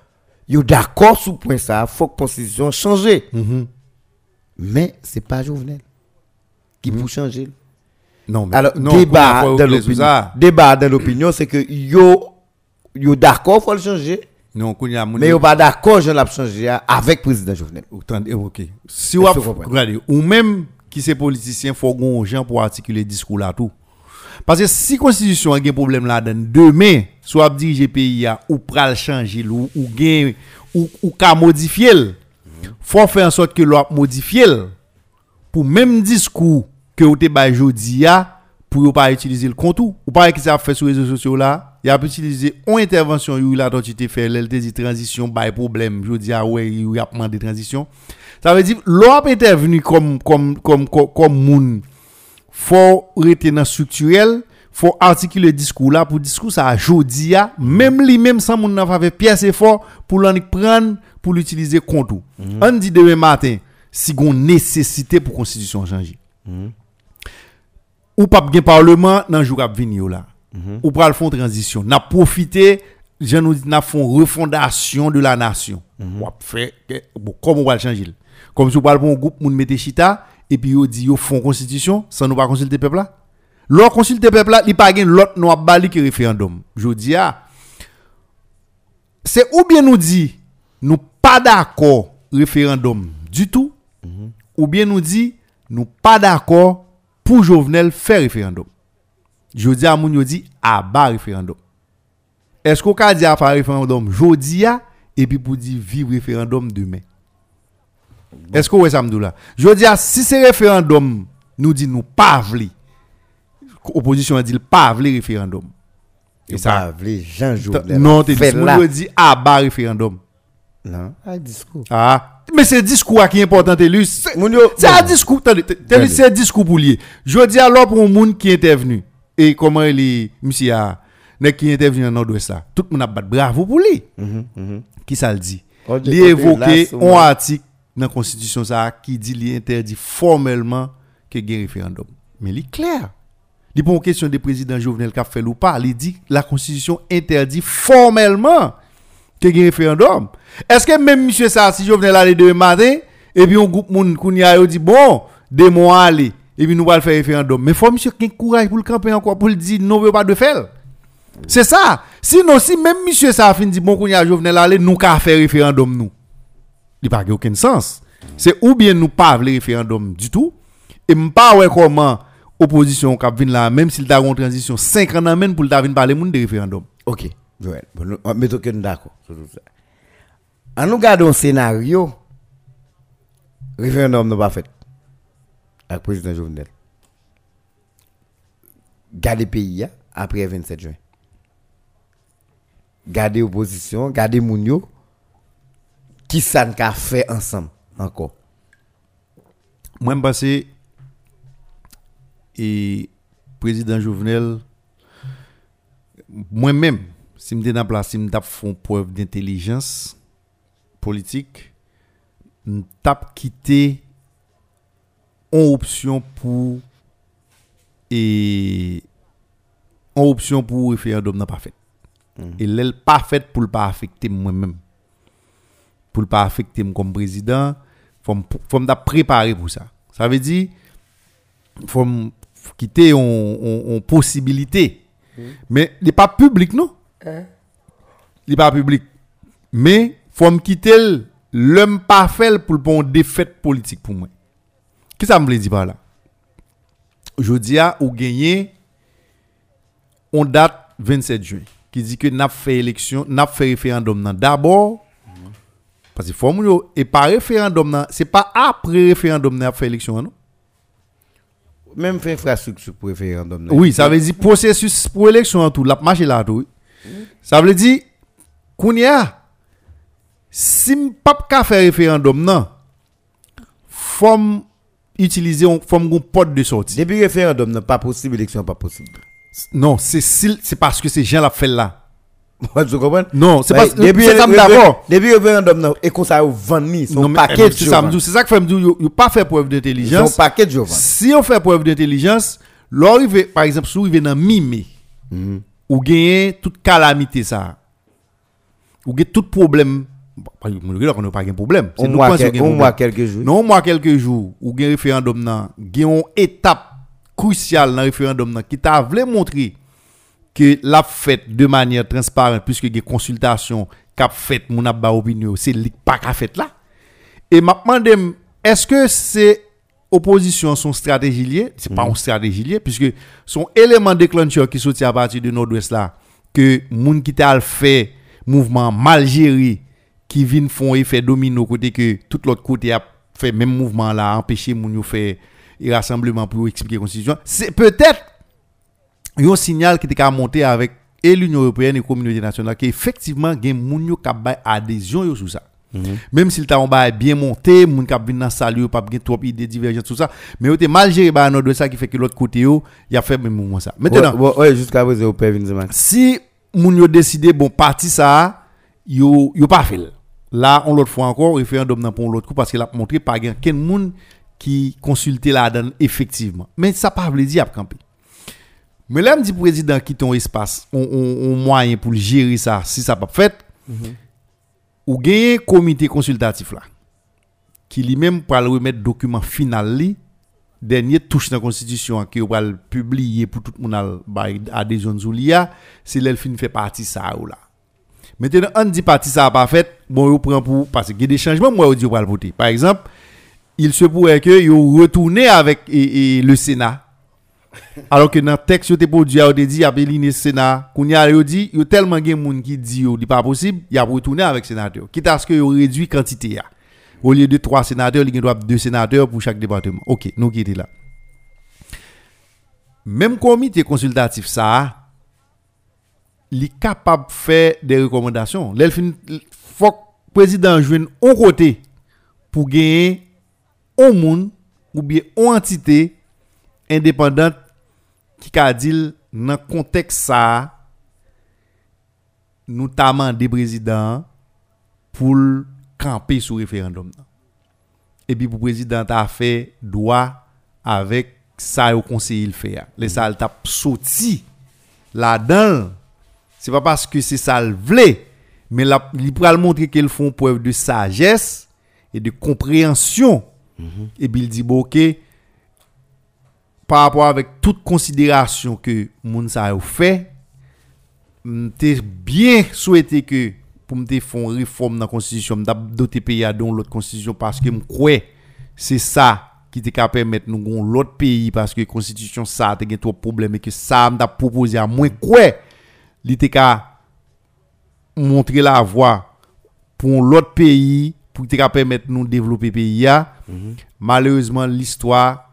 Speaker 6: Yo d'accord sur point ça, faut que constitution change. Mais c'est pas Jovenel qui pour changer.
Speaker 1: Non, mais
Speaker 6: Alors,
Speaker 1: non,
Speaker 6: débat dans
Speaker 1: faut?
Speaker 6: Débat dans l'opinion, c'est que yo, yo d'accord, faut le changer.
Speaker 1: Non, a
Speaker 6: Mais yo pas d'accord, je l'ai changé avec le président Jovenel.
Speaker 1: Ok. Si
Speaker 6: vous
Speaker 1: regardez, ou même qui c'est politicien, faut qu'on gens pour articuler discours là tout. Parce que si constitution a un problème là dedans demain, soit diriger pays ou pral changer ou ou gain ou ou ka modifier, l, faut faire en sorte que l'on modifie pour même discours que ou te ba jodi a pour yo pas utiliser le compte ou pas que ça a fait sur les réseaux sociaux là il a utilisé une intervention dont tu t'es fait dit transition by problème. Jodi a ouais il a demandé transition. Ça veut dire l'on a intervenu comme comme comme comme, comme moun. Faut dans structurel faut articuler discours là pour discours ça jodi a même lui même sans moun n'a fait pièce effort pour l'en prendre pour l'utiliser contre ou. on dit demain matin si gon nécessité pour constitution changer ou pas gen parlement dans jour à venir là ou pral font transition. N'a profité je nous n'a font refondation de la nation. Ou a fait comme on va le changer comme si on parle pour un groupe moun mette chita et puis yo dit yo font constitution sans nous pas consulter peuple là l'on consulter peuple là il pas gen l'autre nous a bali que référendum je dis ah c'est ou bien nous dit nous pas d'accord référendum du tout ou bien nous dit nous pas d'accord pour Jovenel faire référendum. Je dis à moun yo dit à bas référendum. Est-ce qu'on peut dire à faire référendum jodi a et puis pour dire vivre référendum demain? Est-ce que vous ça me dit là? Je dis à si c'est référendum nous dit nous pas vle. Opposition a dit pas vle référendum.
Speaker 6: Et ça, les Jean Jovenel.
Speaker 1: Non, dit yo dit à bas référendum.
Speaker 6: Non, un discours.
Speaker 1: Ah, mais c'est discours qui est important, Télus. C'est un discours, c'est un discours pour lier. Je dis alors pour un monde qui est intervenu, et comment il est, monsieur, a, nek qui est intervenu dans nord-ouest là, tout le monde a battu bravo pour lui. Qui ça le dit? Il évoqué un article dans la Constitution ça, qui dit qu'il interdit formellement que il y ait référendum. Mais il est clair. Il pas une question des présidents Jovenel a fait ou pas. Il dit que la Constitution interdit formellement référendum. Est-ce que même monsieur ça, si Jovenel allait demain matin, et puis un groupe moun kounya yo dit bon, des mois aller, et puis nous allons faire référendum. Mais faut monsieur qui courage pour le camper encore pour le dire non, veut pas de faire. C'est ça. Sinon, si même monsieur ça a fini dit bon, kounya Jovenel aller, nous faire référendum nous. Il n'a pas aucun sens. C'est ou bien nous pas le référendum du tout, et m'pas ouais comment opposition cap vin là, même s'il t'a une transition 5 ans amène pour le parler de référendum.
Speaker 6: Ok, Joël. Mettons que nous d'accord. En nous gardons un scénario, référendum n'a pas fait avec le président Jovenel. Gardez le pays hein, après le 27 juin. Gardez l'opposition, gardez Mounio. Qui ça fait ensemble encore?
Speaker 1: Moi, je pense que et président Jovenel, moi-même, Si m den ap la, si m tap fon preuve d'intellijans politik, m tap kite an opsyon pou e an opsyon pou referandom nan pa fet. Mm. Mm-hmm. E lèl pa fet pou l pa afekte mwen mèm. Pou l pa afekte m kom prezident, fòm da prepare pou sa. Sa ve di, fòm kite an posibilite. Mm-hmm. Mm. Men, lè pa publik nou. Il n'est pas public. Mais faut me quitter le- l'homme pas fait pour le une défaite politique pour moi. Qu'est-ce que ça me veut dire par là Je dis à ou gagner on date 27 juin qui dit que n'a fait élection, n'a fait référendum nan. d'abord parce que faut et pas référendum nan, c'est pas après référendum n'a fait élection non.
Speaker 6: Même fait infrastructure pour référendum.
Speaker 1: Oui, ça veut dire processus pour élection en tout, la marche là tout. oui. Ça veut dire si m'pap ka faire référendum faut m utiliser un faut m gon porte de sortie.
Speaker 6: Depuis référendum, n'est pas possible, élection pas possible.
Speaker 1: Non, c'est parce que c'est gens la fait là.
Speaker 6: Tu comprends?
Speaker 1: Non, c'est parce que c'est ça
Speaker 6: réfé-
Speaker 1: d'abord.
Speaker 6: Depuis référendum, non, et qu'on ça au 20 000, son
Speaker 1: Non,
Speaker 6: paquet de
Speaker 1: c'est ça, que fait me dire, yo pas fait preuve
Speaker 6: Son
Speaker 1: d'intelligence.
Speaker 6: paquet de jours.
Speaker 1: Si on fait preuve d'intelligence, par exemple, si on arrive dans mi-mai,
Speaker 6: Mhm.
Speaker 1: Ou gagne toute calamité ça, ou gagne tout problème, on n'a pas de problème.
Speaker 6: Au
Speaker 1: nous problème.
Speaker 6: quelques jours.
Speaker 1: Non, au moins quelques jours, ou gagne référendum nan, gagne une étape crucial dans le référendum qui t'a voulu montrer que la fait de manière transparente puisque a consultation qu'a fait mon abba opinion, c'est pas qu'a fait là. Et m'a demandé est-ce que c'est opposition son stratégie liée, c'est pas une stratégie liée puisque son élément déclencheur qui sorti à partir de nord-ouest là que moun qui t'a fait mouvement mal géré qui vient font effet domino côté que tout l'autre côté a fait même mouvement là empêcher moun yo un rassemblement pour expliquer la constitution c'est peut-être un signal qui qu'à monter avec l'Union européenne et la communauté nationale qu'effectivement gen moun yo k'ap bay adhésion ça même si le temps ba bien monté moun k'ap vinn dans salle yo pas gen trop idées divergentes tout ça. Mais te mal géré ba nord de ça qui fait que l'autre côté yo y a fait même mouvement ça. Maintenant
Speaker 6: Ouais, ouais, ouais, jusqu'à présent,
Speaker 1: si moun yo décidé bon parti ça yo yo pas fait. Là on l'autre fois encore référendum nan pour l'autre coup parce qu'il a montré pas gen ken moun qui consulter la donne effectivement. Mais ça pas veut dire a camper. Mais là me dit président qui ton espace on, on, on moyen pour gérer ça si ça pas fait ou gagner comité consultatif là qui lui-même pour remettre document final dernier touche dans la constitution qui va publier pour tout le monde bay adhésion Zoulia c'est l'elfin fait partie ça ou là maintenant on dit partie ça pas fait bon on prend pour parce qu'il y a des changements moi on dit on va voter. Par exemple il se pourrait que yo retourner avec le Sénat alors que dans le texte te produit te dit y a Sénat qu'on y a tellement gen moun qui dit yo dit pas possible y a retourner avec sénateur quitte à ce yo réduit quantité ya au lieu de trois sénateurs, il doit deux sénateurs pour chaque département. OK, nous qui là. Même comité consultatif ça, il est capable de faire des recommandations. Il il faut que le président joigne un côté pour gagner un monde ou bien une entité indépendante ki ka dil nan konteks sa nou taman de prezident pou l'kampe sou referandum nan. E pi pou prezident a fe doa avek sa yo konseye l fe ya. Le sa l tap soti la dan. Se pa paske se sa l vle, men la, li pral montre ke l fon poev de sagesse e de komprehansyon. Mm -hmm. E pi l di bo ke, par rapport avec toute considération que moun sa yo fait, m'te bien souhaité que pour me faire une réforme dans la constitution, m'ta doter pays à l'autre constitution parce que m'crois c'est ça qui te capable permettre nous gon l'autre pays parce que constitution ça te gen trop problème et que ça m'a proposé à moins quoi li te ka montrer la voie pour l'autre pays pour te permettre nous développer pays ya. Malheureusement l'histoire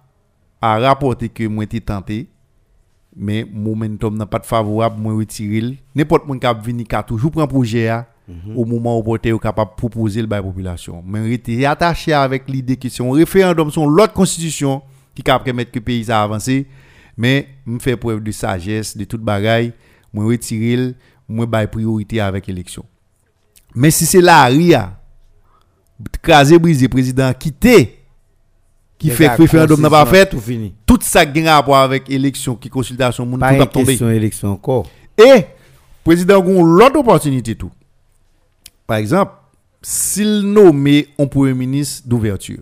Speaker 1: a rapporté que moi été tenté mais momentum n'a pas de favorable moi retirer n'importe monde qui venir ka toujours prend projet a, au moment où est capable de proposer le bail population. Mais rester attaché avec l'idée que c'est un référendum sur l'autre constitution qui capable permettre que le pays a avancé. Mais me fait preuve de sagesse de toute bagaille. Moi retirer moi bail priorité avec élection mais si c'est la ria craser briser président quitter qui fait que référendum n'a pas fait
Speaker 6: Tout
Speaker 1: ça qui a rapport avec élection qui consultation tout a tombé
Speaker 6: question élection encore.
Speaker 1: et président a l'autre opportunité tout par exemple s'il nomme un premier ministre d'ouverture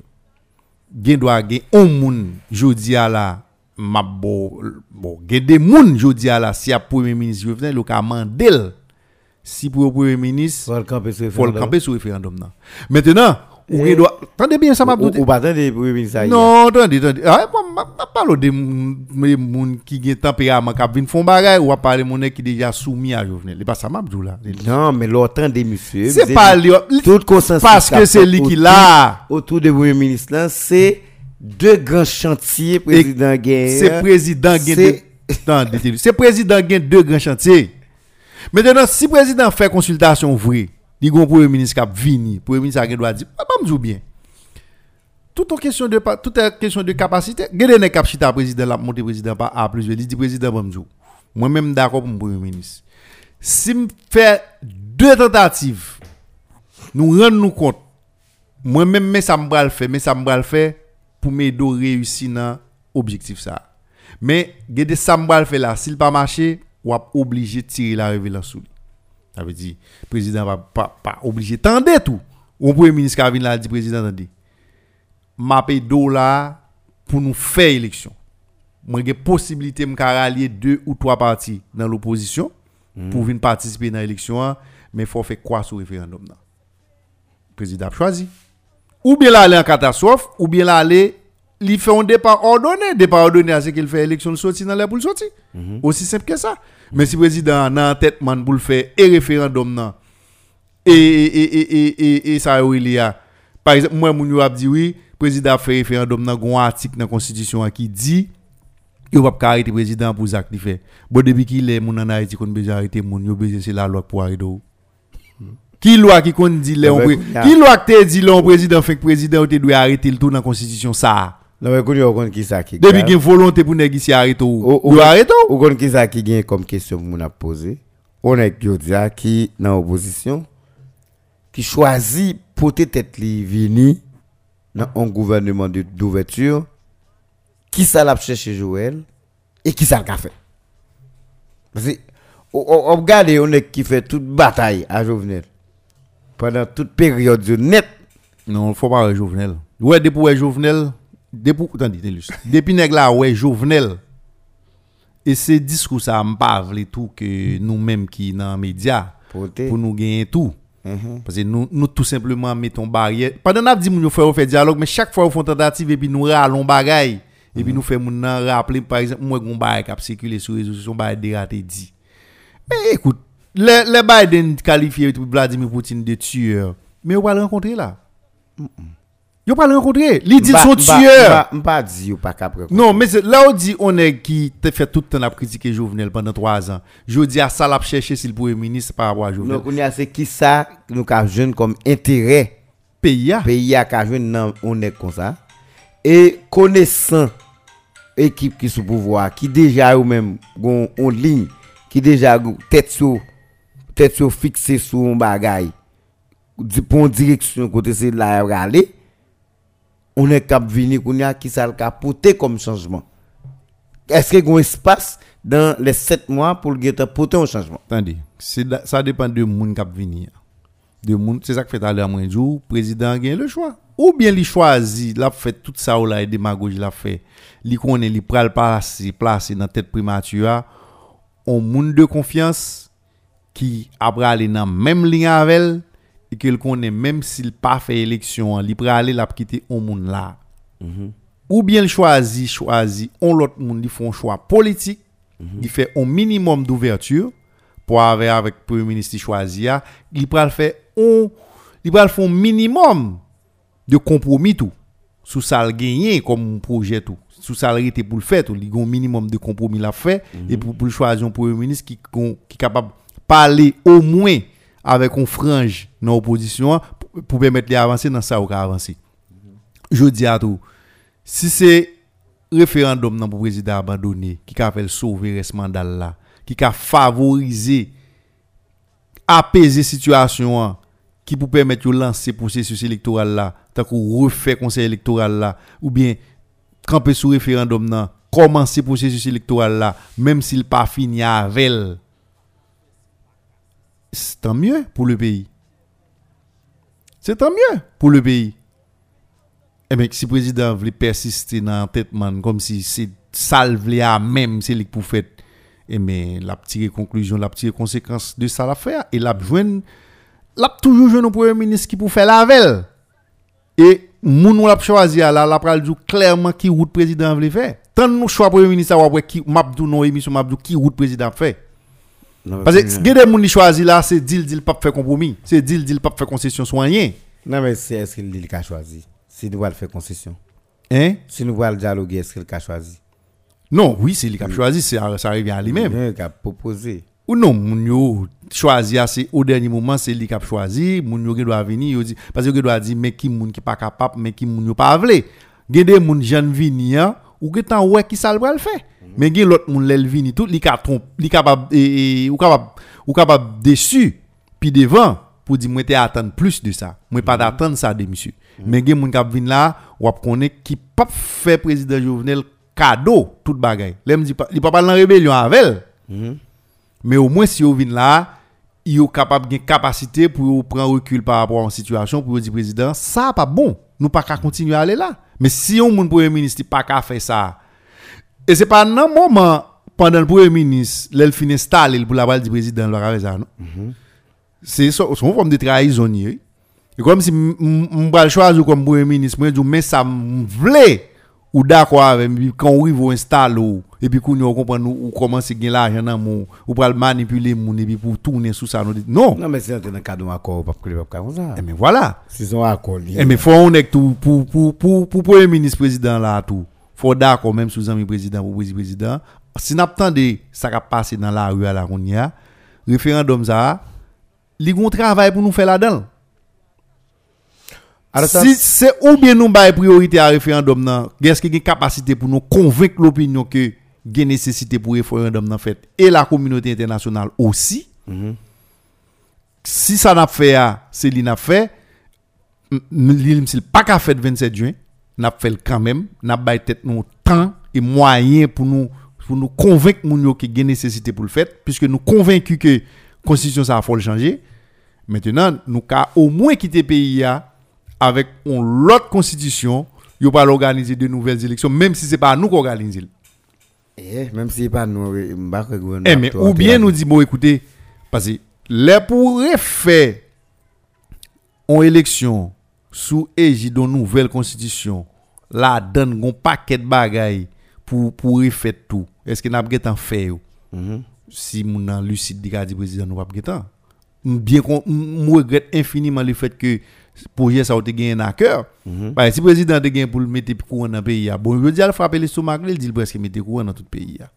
Speaker 1: gen doit gen un moun jodi à la m'a bo bon gen des moun jodi à la si a premier ministre Jovenel le ka mandel si pour le premier ministre
Speaker 6: Faut le camper sur
Speaker 1: faut le
Speaker 6: référendum.
Speaker 1: camper sur référendum nan. maintenant ou gen doit attendez bien ça m'a
Speaker 6: Ou ou pas attendre pour le ministre haïtien.
Speaker 1: non, attendez, attendez. Ah, parle de moun qui gen tempérament qui vinn font bagay ou parler mon qui déjà soumis à Jovenel. C'est pas ça m'a dit là.
Speaker 6: Non, mais l'autre des monsieur.
Speaker 1: C'est pas
Speaker 6: avez dit,
Speaker 1: lui-
Speaker 6: Tout consensus.
Speaker 1: parce que c'est lui qui là.
Speaker 6: Autour de premier ministre là, c'est deux grands chantiers président Guerre.
Speaker 1: C'est président gen
Speaker 6: c'est-
Speaker 1: président gen deux grands chantiers. Maintenant si président fait consultation vraie, il gon premier ministre qui vini, premier ministre a gen doit dire, pas bien. Tout question de tout est question de capacité. Gade ne cap chita président la monter président pas A plus B, il dit président pas me dire. Moi même d'accord pour premier ministre. Si me fait deux tentatives, nous rendre nous compte moi même mais ça me le faire mais le pour m'aider à réussir dans objectif ça mais gade ça me le faire là s'il pas marché ou obligé de tirer la révélation ça veut dire président va pas pas obligé tendez tout. Ou premier ministre qui vient là dit président attendez. M'a payé dollar pour nous faire élection. Moi j'ai possibilité me rallier deux ou trois partis dans l'opposition pour venir participer dans l'élection mais faut faire quoi sur référendum là? Le président a choisi. Ou bien aller en catastrophe ou bien aller il fait un départ ordonné. Départ ordonné c'est qu'il fait élection sortir dans l'air pour le sortir aussi simple que ça. Mais si le président n'a en tête man pour le faire et référendum nan et et et ça il y a. Par exemple moi moun yo a dit oui président a fait référendum nan gon article dans constitution qui dit yo pas arrêter président pour ça qu'il fait. Bon depuis qu'il est moun en Haïti qu'on besoin arrêter besoin c'est la loi pour arrêter ou. qui loi qui kon dit le
Speaker 6: Ah ouais,
Speaker 1: on pré-
Speaker 6: yeah.
Speaker 1: qui loi qui te dit le président fait que président te doit arrêter le tout dans constitution ça?
Speaker 6: Non, mais qui ça qui
Speaker 1: depuis qu'il y a volonté pour négocier arrêter ou arrêter ou.
Speaker 6: Sa ki gen comme question moun a posé. On est Yodia qui dans opposition qui choisit porter tête li vini dans un gouvernement de- d'ouverture qui ça l'a cherché Joël et qui ça l'a fait? Parce que on- on on regarde on est qui fait toute bataille à Jovenel pendant toute période de net
Speaker 1: Non, faut pas Jovenel. Ouais, depuis Jovenel, depuis. Depuis nèg là ouais Jovenel. Et c'est discours ça m'pa vle tout que nous-mêmes qui dans médias
Speaker 6: porter.
Speaker 1: pour nous gagner tout.
Speaker 6: Mhm.
Speaker 1: Parce que nous, nous tout simplement mettons barrière. Pendant dit nous faire faire dialogue mais chaque fois on fait tentative et puis nous ralons bagaille et puis nous fait moun nan rappeler par exemple moi gon bail qui circulé sur les réseaux sociaux bail dératé dit. Mais écoute, les les Biden qualifié Vladimir Poutine de tueur. Mais on va le rencontrer là. Yo pas le rencontrer. Li dit son tueur.
Speaker 6: M'pa dit pas capable.
Speaker 1: Non, mais là on dit on est qui te fait tout le temps à critiquer Jovenel pendant trois ans. Je dis à ça l'a chercher si le premier ministre par rapport à Jovenel.
Speaker 6: Donc, on y a c'est qui ça nous ka jeune comme intérêt
Speaker 1: pays a.
Speaker 6: pays a jeune on est comme ça et connaissant équipe qui sous pouvoir qui déjà ou même gon en ligne qui déjà tête sur tête sur fixé sur un di- pour une direction côté c'est là aller on est cap venir y a qui ça le cap porter comme changement est-ce que gon espace dans les 7 mois pour porter un changement?
Speaker 1: Attendez, ça dépend de moun qui venir. De moun, c'est ça que fait à l'heure moi jour, président gagne le choix. Ou bien il choisit, l'a fait tout ça ou et démagogie l'a fait. Li connaît li pral placer placer dans tête primature on moun de confiance qui après aller dans même ligne avec elle et qu'il connaît même s'il pas fait élection, li pral aller la quitter on moun là. Ou bien il choisit choisit on l'autre moun li font choix politique, il fait un minimum d'ouverture pour avec avec premier ministre choisi a, il pral faire on il faire un minimum de compromis tout. Sous ça le gagner comme projet tout. Sous ça le rete pour le faire il y a un minimum de compromis la fait et pour, pour le choisir un premier ministre qui qui capable parler au moins avec un frange dans l'opposition pour, permettre de avancer dans ça ou avancer. Je dis à tout si c'est référendum nan pour président abandonné qui a fait sauver ce mandat là qui a favorisé apaiser situation qui pour permettre de lancer processus électoral là tant qu'on refait conseil électoral là ou bien camper sur référendum nan commencer processus électoral là même s'il pas fini avec tant mieux pour le pays c'est tant mieux pour le pays eh bien, si le président voulait persister dans la tête, man, comme si c'est voulait à même, c'est lui pour faire, eh bien, la petite conclusion, la petite conséquence de ça l'affaire, et la joindre, la toujours joué un premier ministre qui pour faire la veille. Et, moun ou l'a choisi là, la pral clairement qui route président voulait faire. Tant nous choix premier ministre, ou qui, mabdou non émission, mabdou qui route président fait. Parce que, des moun qui choisi là, c'est deal, deal, pas faire compromis. C'est deal, deal, pas faire concession soignée.
Speaker 6: Non, mais c'est est-ce qu'il a choisi? Si nous allons faire concession.
Speaker 1: Hein?
Speaker 6: Si nous allons dialoguer, est-ce qu'il a choisi?
Speaker 1: Non, oui, c'est lui qui a choisi, ça revient à lui-même.
Speaker 6: Il a proposé.
Speaker 1: Ou non, moun choisi assez au dernier moment, c'est lui qui a choisi, moun yo qui doit venir, dit parce que doit dire mais qui moun qui pas capable, mais qui moun yo pas vle. Gen des moun vini hein, ou gen tan ouais qui ça le faire. Mais gen l'autre moun lèl vini tout, li ka trompe, li capable et, et- ou capable ou capable déçu puis devant pour dire moi t'ai attendre plus de ça. Moi pas d'attendre ça de monsieur. Mais gen moun k'ap vinn là, ou ap connaît qui pas fait président Jovenel cadeau toute bagaille. L'aime dit pas, il pas parler en rébellion avec elle. Mais au moins, si vous venez là, il est capable de capacité pour prendre recul par rapport à une situation, pour dire président, ça pas bon. Nous pas qu'à continuer à aller là. Mais si on mon premier ministre pas qu'à faire ça, Et c'est pas nan moment pendant le premier ministre, l'el fin installé pour la balle du président non? C'est so- son forme de trahison. Et comme si m'bral choisir comme premier ministre, dis mais ça m'vle ou d'accord avec quand on arrive installer et puis qu'on on comprend ou commence à gagner l'argent dans mon ou pour manipuler mon et puis pour tourner sous ça non.
Speaker 6: Non, mais c'est dans le cadre d'un accord, pas que pas comme ça.
Speaker 1: Eh, mais voilà.
Speaker 6: Si son accord lié.
Speaker 1: Eh mais faut on est tout pour pour pour pour premier ministre président là tout. Faut d'accord même sous ami président pour président président. Si n'attendez ça va passer dans la rue à la on y a référendum ça li gon travail pour nous faire là-dedans. Si c'est ou bien nous bail priorité à référendum nan, est-ce qu'il y a une capacité pour nous convaincre l'opinion que y a nécessité pour référendum nan fait et la communauté internationale aussi? Si ça n'a fait c'est li n'a fait m- m- li s'il pas qu'à fait 27 juin, n'a fait quand même, n'a tête nous temps et moyens pour nous pour nous convaincre moun y a nécessité pour le faire puisque nous convaincus que constitution ça faut le changer. Maintenant, nous ka au moins quitter pays avec une autre constitution, yo pas organiser de nouvelles élections même si c'est pas nous qui organisons.
Speaker 6: Eh, même si pas nous,
Speaker 1: Eh, mais ou bien nous dit, bon, écoutez, parce que les pourrait faire en élection sous égide d'une nouvelle constitution, là, donne un paquet de bagailles pour, pour refaire tout. Est-ce que nous avons fait yo?
Speaker 6: Mhm.
Speaker 1: Si mon nan lucide dit dit président nous pas temps. Bien qu'on regrette infiniment le fait que ce projet ça a été gagné à cœur. Bah, si le président a gagné pour le mettre courant dans le pays, a, bon, je dis à frapper l'estomac, il dit presque mettre courant dans tout le pays. a.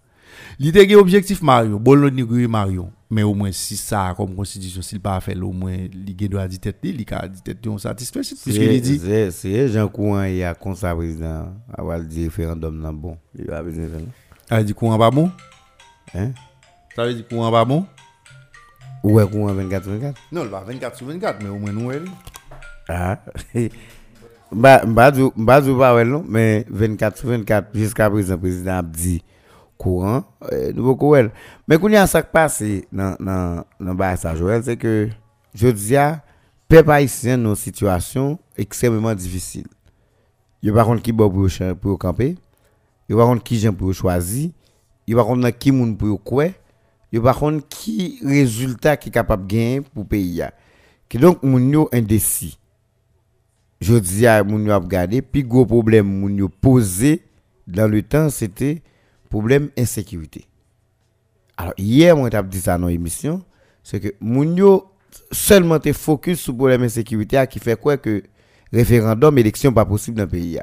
Speaker 1: Il était objectif Mario, bon le Mario, men ou mwen si sa kom konsidisyon si l pa a fel ou mwen li gen do a ditet li, li ka a ditet yon
Speaker 6: satisfesit pwiske li di. Se, se, se, jan kouan ya konsa prezident awal di referandom nan bon, li yo a bezin fel.
Speaker 1: A di kouan pa bon?
Speaker 6: Hein?
Speaker 1: Sa ve di kouan pa bon?
Speaker 6: Ou e kouan 24-24?
Speaker 1: Non, l pa 24-24, men ou mwen
Speaker 6: ou el. Ha? Mba djou pa ou el non, men 24-24 jiska prezident prezident ap di. Courant, euh, nouveau courant. Mais quand y a ça qui passe dans, dans, dans ça, Joël, c'est que, je dis, à peuple haïtien dans une situation extrêmement difficile. Il a pas contre qui bon pour pour camper, il a pas contre qui gens pour choisir, il a pas contre qui moun pour quoi, il a pas contre qui résultat qui capable gagner pour pays. Qui donc, moun yo indécis je dis à moun yo ap gade, puis gros problème moun yo posé dans le temps, c'était problème insécurité. Alors hier moi t'ai dit ça dans l'émission, c'est que moun yo seulement te focus sur problème insécurité qui fait quoi que référendum élection pas possible dans le pays.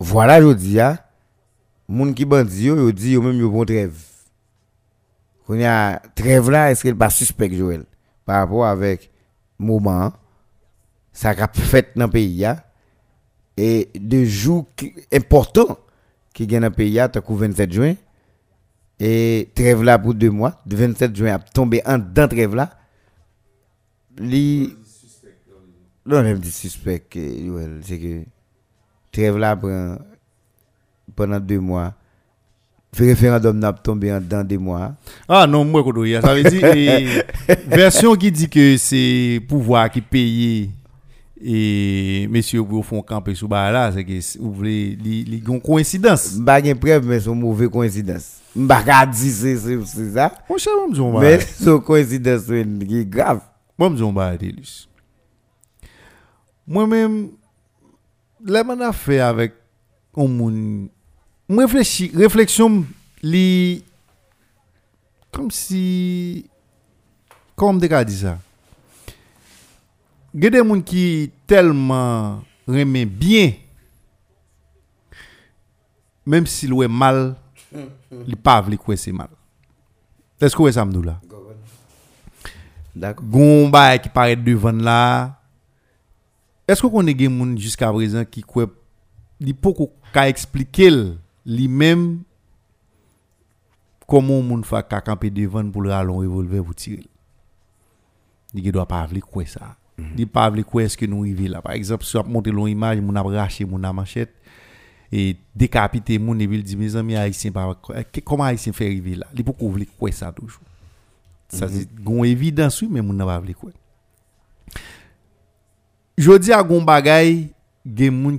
Speaker 6: Voilà je dis moun qui bandi yo, yo dit yo même yo bon trêve. Qu'on a trêve là, est-ce qu'elle pas suspect Joël? Par rapport avec moment ça a fait dans le pays et de jours importants qui dans le pays que 27 juin. Et trêve là pour deux mois. de 27 juin a tombé en dans trêve là. Li non même dit suspect que Joël, c'est que trêve là prend pendant deux mois. Le référendum n'a tombé en dans deux mois.
Speaker 1: Ah non, moi, ça. Veut dire, version qui dit que c'est pouvoir qui paye et messieurs pour font camper sous bas là, c'est que vous voulez, gon coïncidence.
Speaker 6: M'ba gen preuve mais son mauvais coïncidence m'ba ka di c'est c'est c'est ça
Speaker 1: Mon cher, m'dis on
Speaker 6: Mais
Speaker 1: va,
Speaker 6: son coïncidence qui est grave.
Speaker 1: moi, on va Delus. Moi-même, là, m'en fait avec un moi réfléchis, réflexion, li, comme si, comme des gars dit ça. Il y a des gens qui tellement remet bien, même s'il est mal, il pas vle quoi c'est mal. Est-ce que vous ça me là?
Speaker 6: D'accord.
Speaker 1: Gon bail qui paraît devant là. Est-ce que qu'on est gen moun jusqu'à présent qui li poko ka expliquer li même comment moun fa ka camper devant pour le ralon revolver pour tirer. Li gen doit pas vle quoi ça. Li pas vle quoi est-ce que nous arriver là. Par exemple, si on monter l'on image moun a raché moun a machette et décapiter moun et puis il dit mes amis haïtiens pas comment haïtien fait arriver là. Li poko vle quoi ça toujours. Ça c'est gon évidence oui mais moun pas vle quoi. Je dis à gon bagay gen moun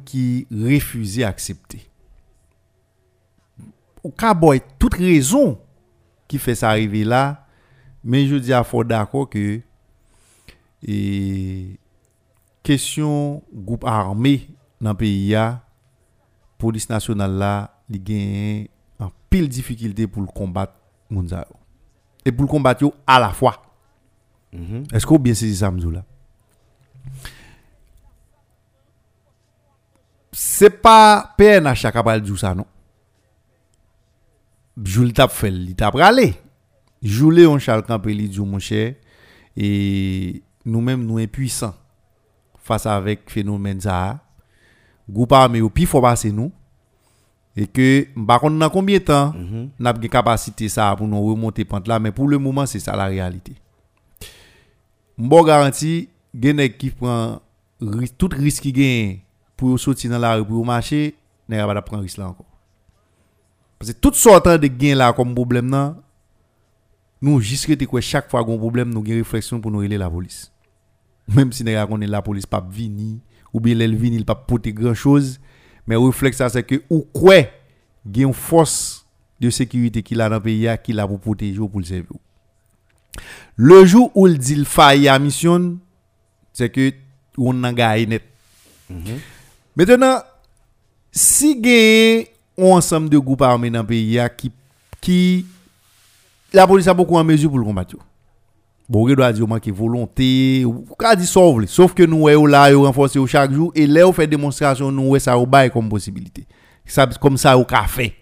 Speaker 1: au cowboy toute raison qui fait ça arriver là, mais je dis à faut d'accord que et question groupe armé dans le pays a police nationale là, il gagne en pile difficulté pour le combattre. Et pour le combattre à la fois. Est-ce que vous bien saisi ça m'dou là? C'est pas PNH qui a dire ça non? Joul tap fait, il tap ralé. Joulé on Charles Campé li dit mon cher et nous-mêmes nous impuissants face avec phénomène ça. Groupe armé au pi faut passer nous et que par contre dans combien de temps n'a pas capacité ça pour nous remonter pente là mais pour le moment c'est ça la réalité. M'bo garanti gen nèg qui prend tout risque qui gagne pour sortir dans la rue pour marcher n'est pas prendre risque là encore. Parce que tout sortant de gain là comme problème là nous jusque quoi chaque fois qu'on problème nous gain réflexion pour nous relever la police. Même si la police pas vini ou bien elle vini il pas porter grand chose mais réflexe ça c'est que ou quoi gain une force de sécurité qu'il a dans le pays a, qui l'a pour protéger ou pour le servir. Le jour où il dit il faille à mission, c'est que on a gagné net. Maintenant, si gagne un ensemble de groupes armés dans le pays a qui, qui la police a beaucoup en mesure pour le combattre. Bon, il doit dire manque volonté, ou ka di so vle. Sauf que nous eh, est là, yo renforcer au chaque jour et là on fait démonstration nous est ça au bail comme possibilité. Ça comme ça au café.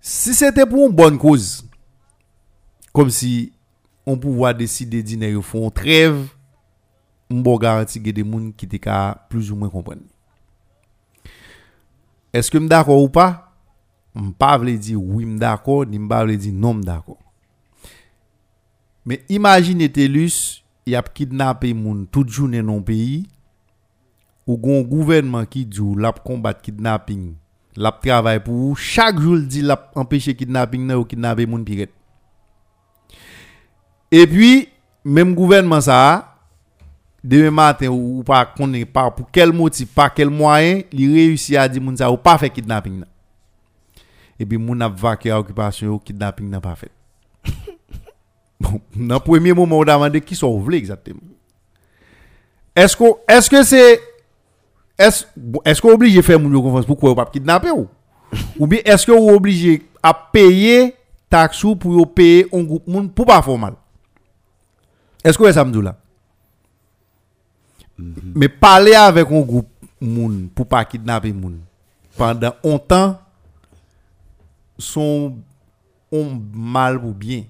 Speaker 1: Si c'était pour une bonne cause, comme si on pouvait décider dîner au fond trêve, on bon garanti que des monde qui ka plus ou moins comprendre. Est-ce que me d'accord ou pas? Je ne pas dire oui, je d'accord, ni je vle dire non, je d'accord. Mais imaginez Telus, il a kidnappé moun toute journée dans le pays, ou gon gouvernement qui dit l'a combattre kidnapping, l'a travail pour chaque jour dit l'a empêcher kidnapping ou kidnapper moun pirate. Et puis même gouvernement ça demain matin ou, pas pas pour quel motif, pas quel moyen, il réussit à dire moun ça ou pas fait kidnapping. Et puis moun a vaqué occupation ou kidnapping n'a pas fait. Bon, dans le premier moment, on a demandé qui sont voulés exactement. Est-ce que est-ce que c'est est-ce est-ce qu'on est obligé de faire mon confiance pour quoi pas kidnapper ou ou bien est-ce que vous obligé à payer taxe ou pour payer un groupe moun pour pas faire mal? Est-ce que ça me dit là Mais parler avec un groupe moun pour pas kidnapper pendant un temps sont on mal pour bien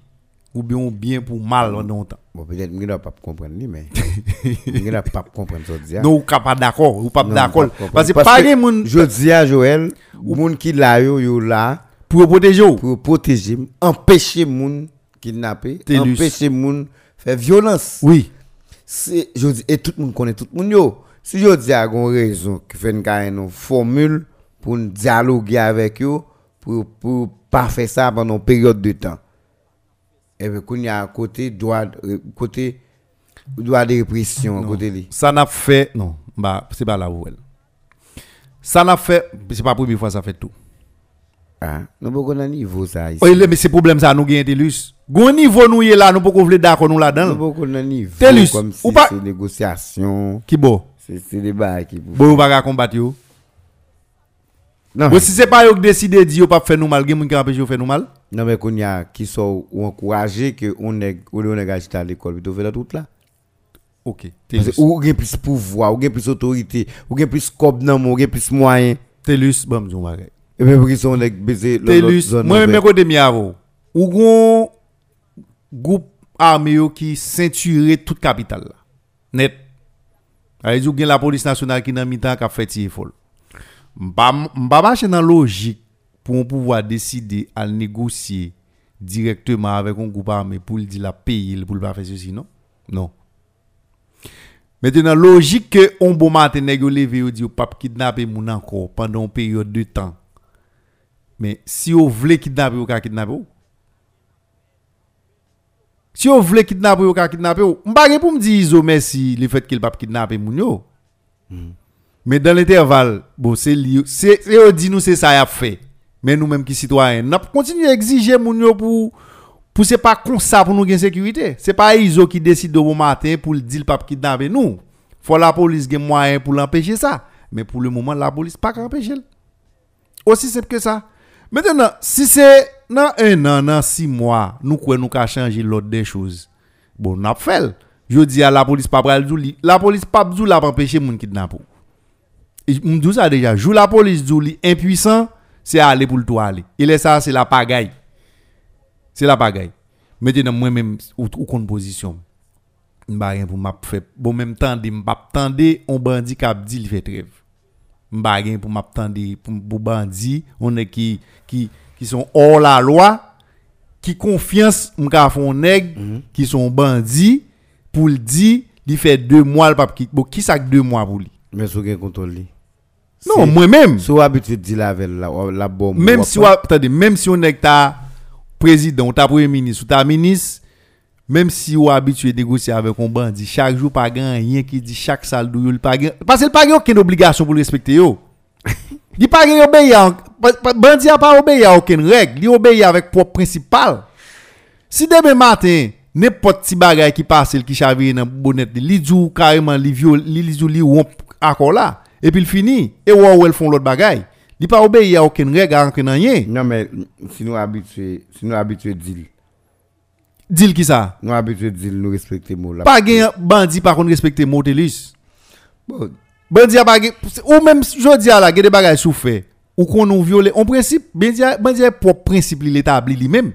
Speaker 1: ou bien on bien pour mal pendant un temps.
Speaker 6: Bon, peut-être que je ne pas comprendre, ni, mais je ne pas comprendre ça. dire.
Speaker 1: Non, ou pas d'accord, ou pas d'accord. Parce que pas
Speaker 6: que Je dis à Joël, ou moun qui là, yo, là,
Speaker 1: pour protéger ou?
Speaker 6: pour protéger, empêcher moun kidnapper,
Speaker 1: Télus.
Speaker 6: empêcher moun faire violence.
Speaker 1: Oui.
Speaker 6: Je dis, et tout le monde connaît tout le monde. Si je dis à une raison qui fait une une formule pour dialoguer avec eux, pour, pour pas faire ça pendant une période de temps. Et puis, qu'on y a un côté droit, euh, côté droit de répression, côté li.
Speaker 1: Ça n'a fait non, bah c'est pas la où elle. Ça n'a fait c'est pas la première fois ça fait tout.
Speaker 6: Ah, nous qu'on a niveau ça ici.
Speaker 1: Oui, mais c'est problème ça nous gagne Telus. Gon niveau nous y est là, nous qu'on vle d'accord nous
Speaker 6: Nous
Speaker 1: là-dedans.
Speaker 6: pas qu'on a niveau
Speaker 1: Tellus,
Speaker 6: comme
Speaker 1: ou
Speaker 6: si
Speaker 1: pas-
Speaker 6: c'est négociation,
Speaker 1: Qui bon?
Speaker 6: c'est c'est bails qui.
Speaker 1: Bon ou pas qu'à combattre.
Speaker 6: Non,
Speaker 1: Bon si c'est pas yo qui décide de dire pas faire nous mal, moun qui empêche yo faire nous mal?
Speaker 6: Non mais qu'on y a qui sont ou encouragé que on est on est agité à l'école plutôt faire tout là.
Speaker 1: OK.
Speaker 6: Ou gen plus pouvoir, ou gen plus autorité, ou gen plus scope nan ou gen plus moyen.
Speaker 1: Telus, bon m'dou bagay.
Speaker 6: Et même qu'ils sont baiser
Speaker 1: Telus, moi même côté mi avo. Ou gon groupe armé qui ceinturé toute capitale là. Net. A dit gen la police nationale qui nan mi-temps qui a fait tirer folle. M'pa m'pa marcher dans logique pour pouvoir décider à négocier directement avec un groupe armé pour le dire la payer pour le pas faire ceci non? Non. Maintenant, logique que on bon matin nèg yo levé yo dit pas kidnapper moun encore pendant une période de temps. Mais si vous voulez kidnapper, vous pouvez kidnapper. ou. Si vous voulez kidnapper, vous pouvez kidnapper. ou. M'pa gen pour me dire merci le fait qu'il pas kidnapper moun yo. Mais dans l'intervalle, bon, c'est li- c'est dit nous c'est ça y a fait. Mais nous même qui citoyens, n'a continuer à exiger yo pour pour c'est pas comme ça pour nous gagner sécurité. C'est pas ISO qui décide au bon matin pour le dire pas kidnapper nous. Faut la police gagne moyen pour l'empêcher ça. Mais pour le moment la police pas empêcher. Aussi simple que ça. Maintenant, si c'est dans un an, dans six mois, nous quoi nous qu'à changer l'ordre des choses. Bon, n'a fait. Je dis à la police pas la police pas la pour empêcher moun kidnapper. Me dis ça déjà, joue la police dou li impuissant, c'est aller pour le tout aller. Et là ça c'est la pagaille. C'est la pagaille. Maintenant moi même ou, ou position. M'ba rien pour m'a fait bon même temps m'pa tande on bandit qui a dit il fait trêve. M'ba rien pour m'a tande pour, bandit on est qui qui qui sont hors la loi qui confiance m'ka font nèg qui sont bandits pour le dire il fait deux mois le pape qui bon qui ça deux mois pour lui?
Speaker 6: Mais sou gen contrôle li.
Speaker 1: Non, moi-même.
Speaker 6: Si vous habitué de la la bombe.
Speaker 1: Même si attendez, même si on est ta président, ta premier ministre, ou ta ministre, même si vous habitué de négocier avec un bandit, chaque jour pas gagne rien qui dit chaque salle d'où il pas parce qu'il pas aucune obligation pour respecter yo. Il pas gagne obéir, bandit a pas obéi à aucune règle, il obéit avec propre principal. Si demain matin, n'importe petit bagage qui passe, qui chavire dans bonnet, li djou carrément li viol, li li djou li romp accord là. Et puis il finit. Et ou elle font l'autre bagay il pas obéir à aucune règle à aucun rien.
Speaker 6: Non mais si nous habitué, si nous habitué deal,
Speaker 1: Dis qui ça?
Speaker 6: Nous habitué deal nous respecter mot là.
Speaker 1: Pas gen bandit par contre respecter Motelis.
Speaker 6: Bon,
Speaker 1: Bandit a pas ou même jodi a la gen des bagages sou fait. Ou qu'on nous viole en principe bandit bandit propre principe li l'établi lui même.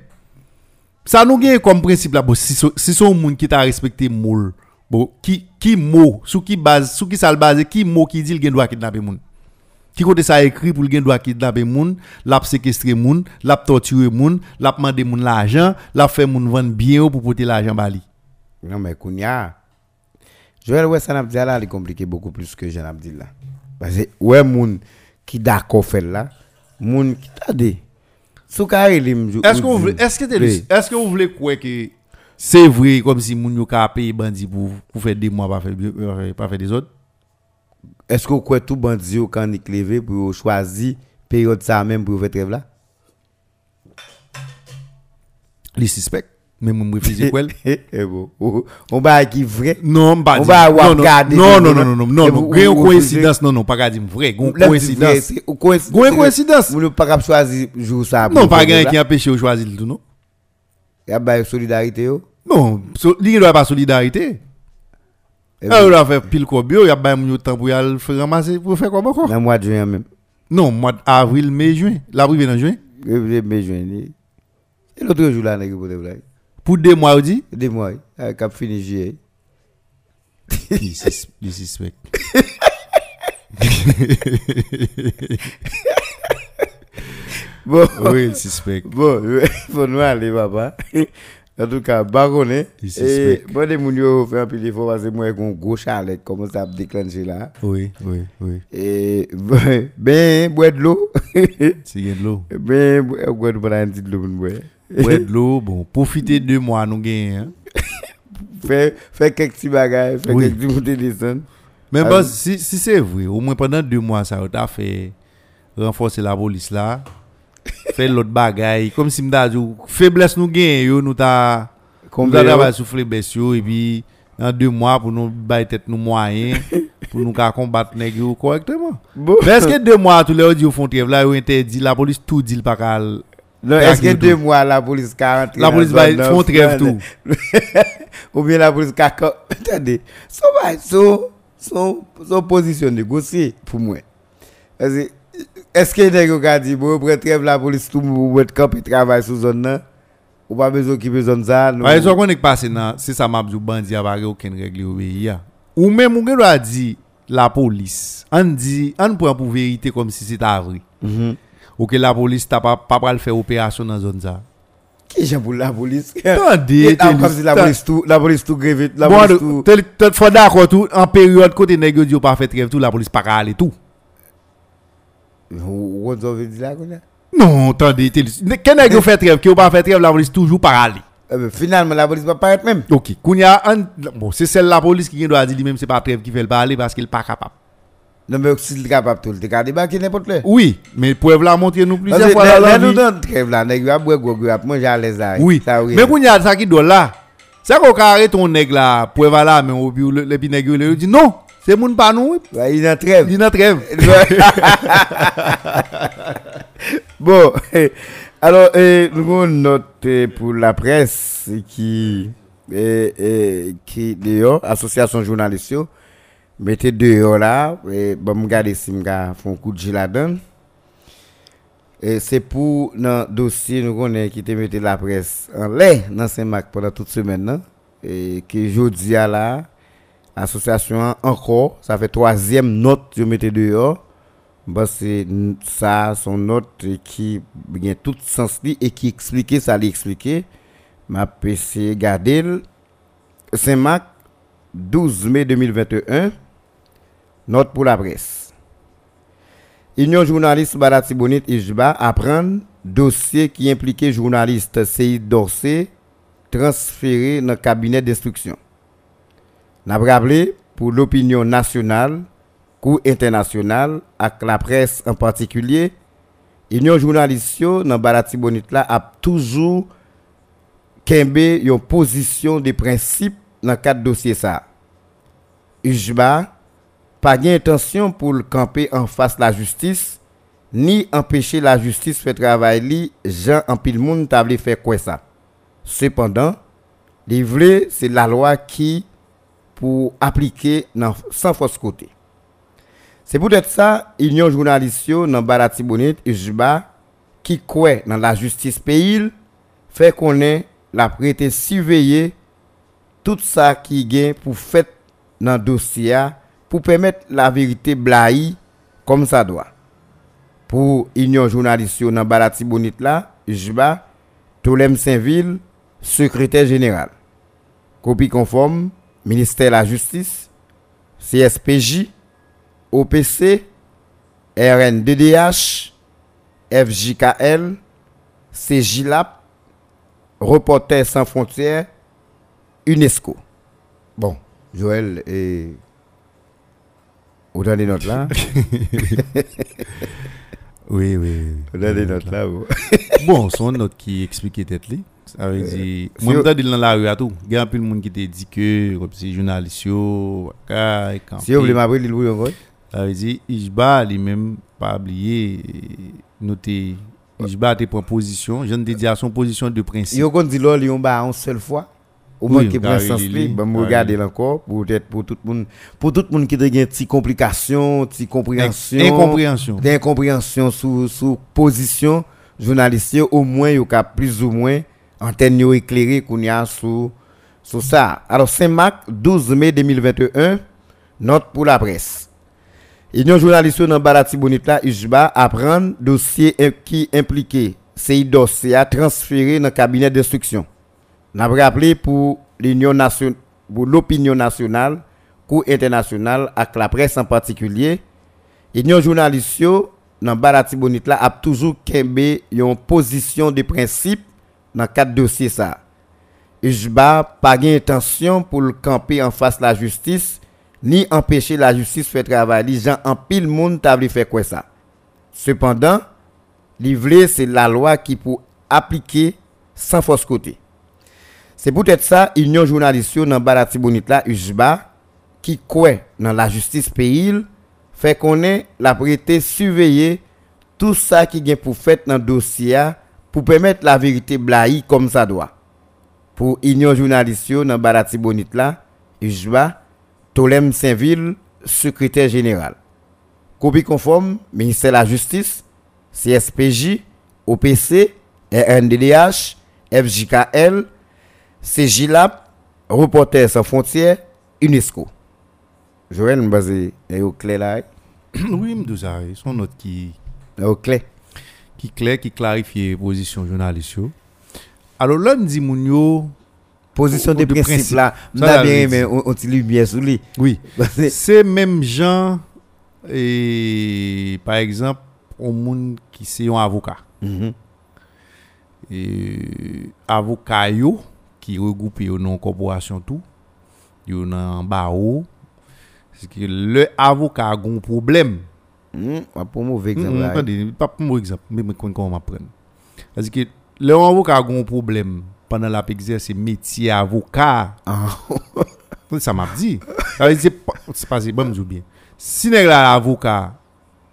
Speaker 1: Ça nous gagne comme principe là si son monde qui t'a respecté mot bon qui qui mot sous qui base sous qui ça le base qui mot qui dit le gen doit kidnapper moun? Qui côté ça écrit pour le gen doit kidnapper moun, l'a séquestrer moun, l'a torturer moun, l'a demander moun l'argent, l'a fait moun vendre bien pour porter l'argent bali.
Speaker 6: non mais kounya. Joël ouais ça n'a dit là, il compliqué beaucoup plus que j'en ai dit là. Parce que ouais moun qui d'accord fait là, moun qui t'a dit. Sou ka elim jou.
Speaker 1: Est-ce que vous voulez, est-ce que vous voulez quoi que Se vre kom si moun yo ka peye bandi pou, pou fè de mwa pa fè, pa fè
Speaker 6: de zot? Esko kwe tou bandi yo kan ni kleve pou yo chwazi peryode sa men pou yo fè
Speaker 1: trev la? Li suspect. Men mwen mwen
Speaker 6: fizi kwel. E bo. On ba ki vre.
Speaker 1: Non mba di.
Speaker 6: On
Speaker 1: ba
Speaker 6: wap
Speaker 1: gade. Non non non non. non. Non non.
Speaker 6: Gwen
Speaker 1: kouensidans non non.
Speaker 6: Pa
Speaker 1: gade
Speaker 6: m vre. Gwen kouensidans.
Speaker 1: Gwen kouensidans.
Speaker 6: Mwen nou pa kap chwazi jou sa.
Speaker 1: Non
Speaker 6: pa
Speaker 1: gade ki apèche ou chwazi l'dou non.
Speaker 6: Y a ba solidarité yo.
Speaker 1: non so, li doit pas solidarité
Speaker 6: Eh
Speaker 1: on a fait pile quoi bio y a pas yo temps pour y aller faire ramasser pour faire comment quoi
Speaker 6: Dans mois de juin même.
Speaker 1: non mois d'avril mai juin la privé dans juin
Speaker 6: mai juin. Et l'autre jour là, nèg pour des blagues.
Speaker 1: pour deux mois dit
Speaker 6: Des mois. Cap fini juillet.
Speaker 1: Les sus- les suspects.
Speaker 6: Bon.
Speaker 1: Oui, le suspect.
Speaker 6: Bon, faut nous aller, papa. En tout cas, baronne.
Speaker 1: Il
Speaker 6: Et bon, des moun yo fait un peu d'effort parce que moi, avec un gros chalet, comment ça a déclenché là.
Speaker 1: Oui, oui, oui.
Speaker 6: Et ben, boire de l'eau.
Speaker 1: C'est de l'eau.
Speaker 6: Ben, boire de l'eau pour nous boire.
Speaker 1: De l'eau, bon, profitez de moi, nous gagnons. Hein.
Speaker 6: Faire quelques petits bagages,
Speaker 1: Oui.
Speaker 6: quelques petits montées descendre.
Speaker 1: Mais bon, si, si c'est vrai, au moins pendant deux mois, ça a fait renforcer la police là. Faire l'autre bagaille. Comme si m'da dit, faiblesse nous gagnons, nous ta.
Speaker 6: Combien yo?
Speaker 1: de souffler bestiaux et puis dans deux mois pour nous tête nous moyens pour nous combattre yo correctement.
Speaker 6: Bon.
Speaker 1: Mais est-ce que deux mois tous les autres font trêve? Là, ils interdit la police tout dit pas qu'à
Speaker 6: Non, est-ce que deux mois la police 40
Speaker 1: La police va font trêve tout.
Speaker 6: Ou bien la police 40 Attendez, son son son son position négociée pour moi. Parce que, Est-ce que nèg yo ka dit bon pour trêve la police tout ou mettre camp et travail sous zone là ou pas besoin occuper zone ça
Speaker 1: Par exemple, on est passé dans c'est ça m'a dit bandi a pas aucune règle au pays a. Ou même on doit dire la police. On dit on prend pour vérité comme si c'était vrai. Ou que la police t'a pas pas le faire opération dans zone ça.
Speaker 6: Qui j'ai pour la police
Speaker 1: Attendez,
Speaker 6: comme si la police tout la police tout grévé la police tout
Speaker 1: faut d'accord tout en période côté nèg yo dit pas fait tout la police pas aller tout.
Speaker 6: Ou on veut dire là?
Speaker 1: Non, attendez, t'es quand nèg yo fait trêve qui ou pas fait trêve la police toujours pas aller.
Speaker 6: Eh ben, finalement la police va pas être même
Speaker 1: OK, bon, c'est celle la police qui doit dire lui même c'est pas trêve qui fait le parler parce qu'il pas capable.
Speaker 6: Non, mais si il est capable tout, il est capable de débarquer n'importe là.
Speaker 1: Oui, mais preuve là montré nous plusieurs
Speaker 6: que
Speaker 1: fois
Speaker 6: là,
Speaker 1: la
Speaker 6: nous dans trêve là, nèg yo a boire a manger à l'aise là.
Speaker 1: Oui. Mais quand il y a ça qui doit là, c'est qu'on arrête ton nègre là, preuve là, mais au puis le le nègre il dit non, c'est mon pas nous,
Speaker 6: il en trêve.
Speaker 1: il notre rêve.
Speaker 6: bon, alors, euh, nous avons une note euh, pour la presse qui, euh, qui dehors, association journaliste, mettez dehors là, et bon, me garder si me ga font coup de la donne. Et c'est pour le dossier nous connaît qui te mettait la presse en l'air dans Saint-Marc pendant toute semaine, non? et que jeudi à là, association encore, ça fait troisième note que mettez dehors. C'est n- ça, son note qui a tout sens et qui explique ça, l'expliquer. Ma PC Gadel, Saint-Marc, 12 mai 2021, note pour la presse. Union journaliste Barati Bonit Ijba apprend dossier qui impliquait journaliste Seyd Dorsey transféré dans le cabinet d'instruction. N'a rappelé pour l'opinion nationale, coût internationale, avec la presse en particulier, union journaliste dans Barati Bonite là a toujours kembe yon position de principe dans quatre dossier ça. Ujba pas intention pour le camper en face la justice ni empêcher la justice faire travail li Jean en pile monde table faire quoi ça. Cependant, vle c'est la loi qui pour appliquer dans, sans fausse côté. C'est peut-être ça, il y a un journaliste dans Barati Bonite, Isba, qui croit dans la justice pays, fait qu'on est la prêté surveiller tout ça qui gagne pour faire dans le dossier, pour permettre la vérité blahi comme ça doit. Pour il y a un journaliste dans Barati Bonite là, Isba, Tolem Saint-Ville, secrétaire général. Copie conforme, ministère de la Justice, CSPJ, OPC, RNDDH, FJKL, CJLAP, Reporters sans frontières, UNESCO. Bon, Joël et Autant des notes là.
Speaker 1: Oui, oui.
Speaker 6: Autant des notes là. bon.
Speaker 1: Bon, son note qui explique tête. Ça veut dire,
Speaker 6: si
Speaker 1: moi, je dans la rue à tout. Il y a un peu de monde qui te dit que, comme si journaliste,
Speaker 6: Si vous voulez m'appeler, il vous encore.
Speaker 1: Ça veut dire, Ijba, lui-même, pas oublié, noter, Ijba a tes. Je ne te dis à son position de principe.
Speaker 6: Yo kon di lò li yon ba une seule fois. Au moins qui prend sens
Speaker 1: li,
Speaker 6: ben regarder encore pour peut-être pour tout le monde pour tout le monde qui te gen ti complication, ti compréhension,
Speaker 1: Incompréhension.
Speaker 6: sous sous position journaliste au moins yo ka plus ou moins antenne yo éclairé qu'on y a sous ça. Alors Saint-Marc 12 mai 2021 note pour la presse. Union journaliste dans Barati Bonita Ujba apprendre dossier qui impliqué c'est dossier à transférer dans le cabinet d'instruction. N'a rappelé pour nationale pour l'opinion nationale, cour internationale avec la presse en particulier, Union journaliste dans Barati Bonita a toujours kembe yon position de principe dans quatre dossiers ça. Ujba pas gain intention pour le camper en face la justice ni empêcher la justice faire travail li gens en pile monde faire quoi ça? Cependant, livrer c'est la loi qui pour appliquer sans force côté. C'est peut-être ça union journaliste dans Barati Bonita Ujba qui croit dans la justice pays fait qu'on est la prêter surveiller tout ça qui gain pour fait dans dossier pour permettre la vérité blayi comme ça doit. Pour Union journaliste dans Barati Bonit là, Ujba, Tolem Saint-Ville, secrétaire général. Copie conforme, ministère de la Justice, CSPJ, OPC, RNDDH, FJKL, CJLAP, Reporters sans frontières, UNESCO. Joël Mbazé, est au clair là,
Speaker 1: oui, ça. Son note qui,
Speaker 6: au clair.
Speaker 1: Qui clair, qui clarifie position journaliste. yo. Alors nous dit moun yo,
Speaker 6: Position de
Speaker 1: de
Speaker 6: principe,
Speaker 1: principe.
Speaker 6: là,
Speaker 1: la
Speaker 6: bien mais on, on ti lumière sur lui.
Speaker 1: oui, c'est même gens, et par exemple, un monde qui c'est un avocat.
Speaker 6: Mhm.
Speaker 1: et avocat yo qui regroupe yo non corporation tout yo nan barreau C'est que le avocat a un problème.
Speaker 6: Hmm, wap pou mou
Speaker 1: ve
Speaker 6: ekzamp
Speaker 1: hmm, la. Wap pou mou ekzamp, mwen kon kon mapren. Azi ki, le an avoka goun problem, panan la pe egzerse metye avoka. Ah. Sa map di. Azi se pase, bon mzou bien. Si neg la avoka,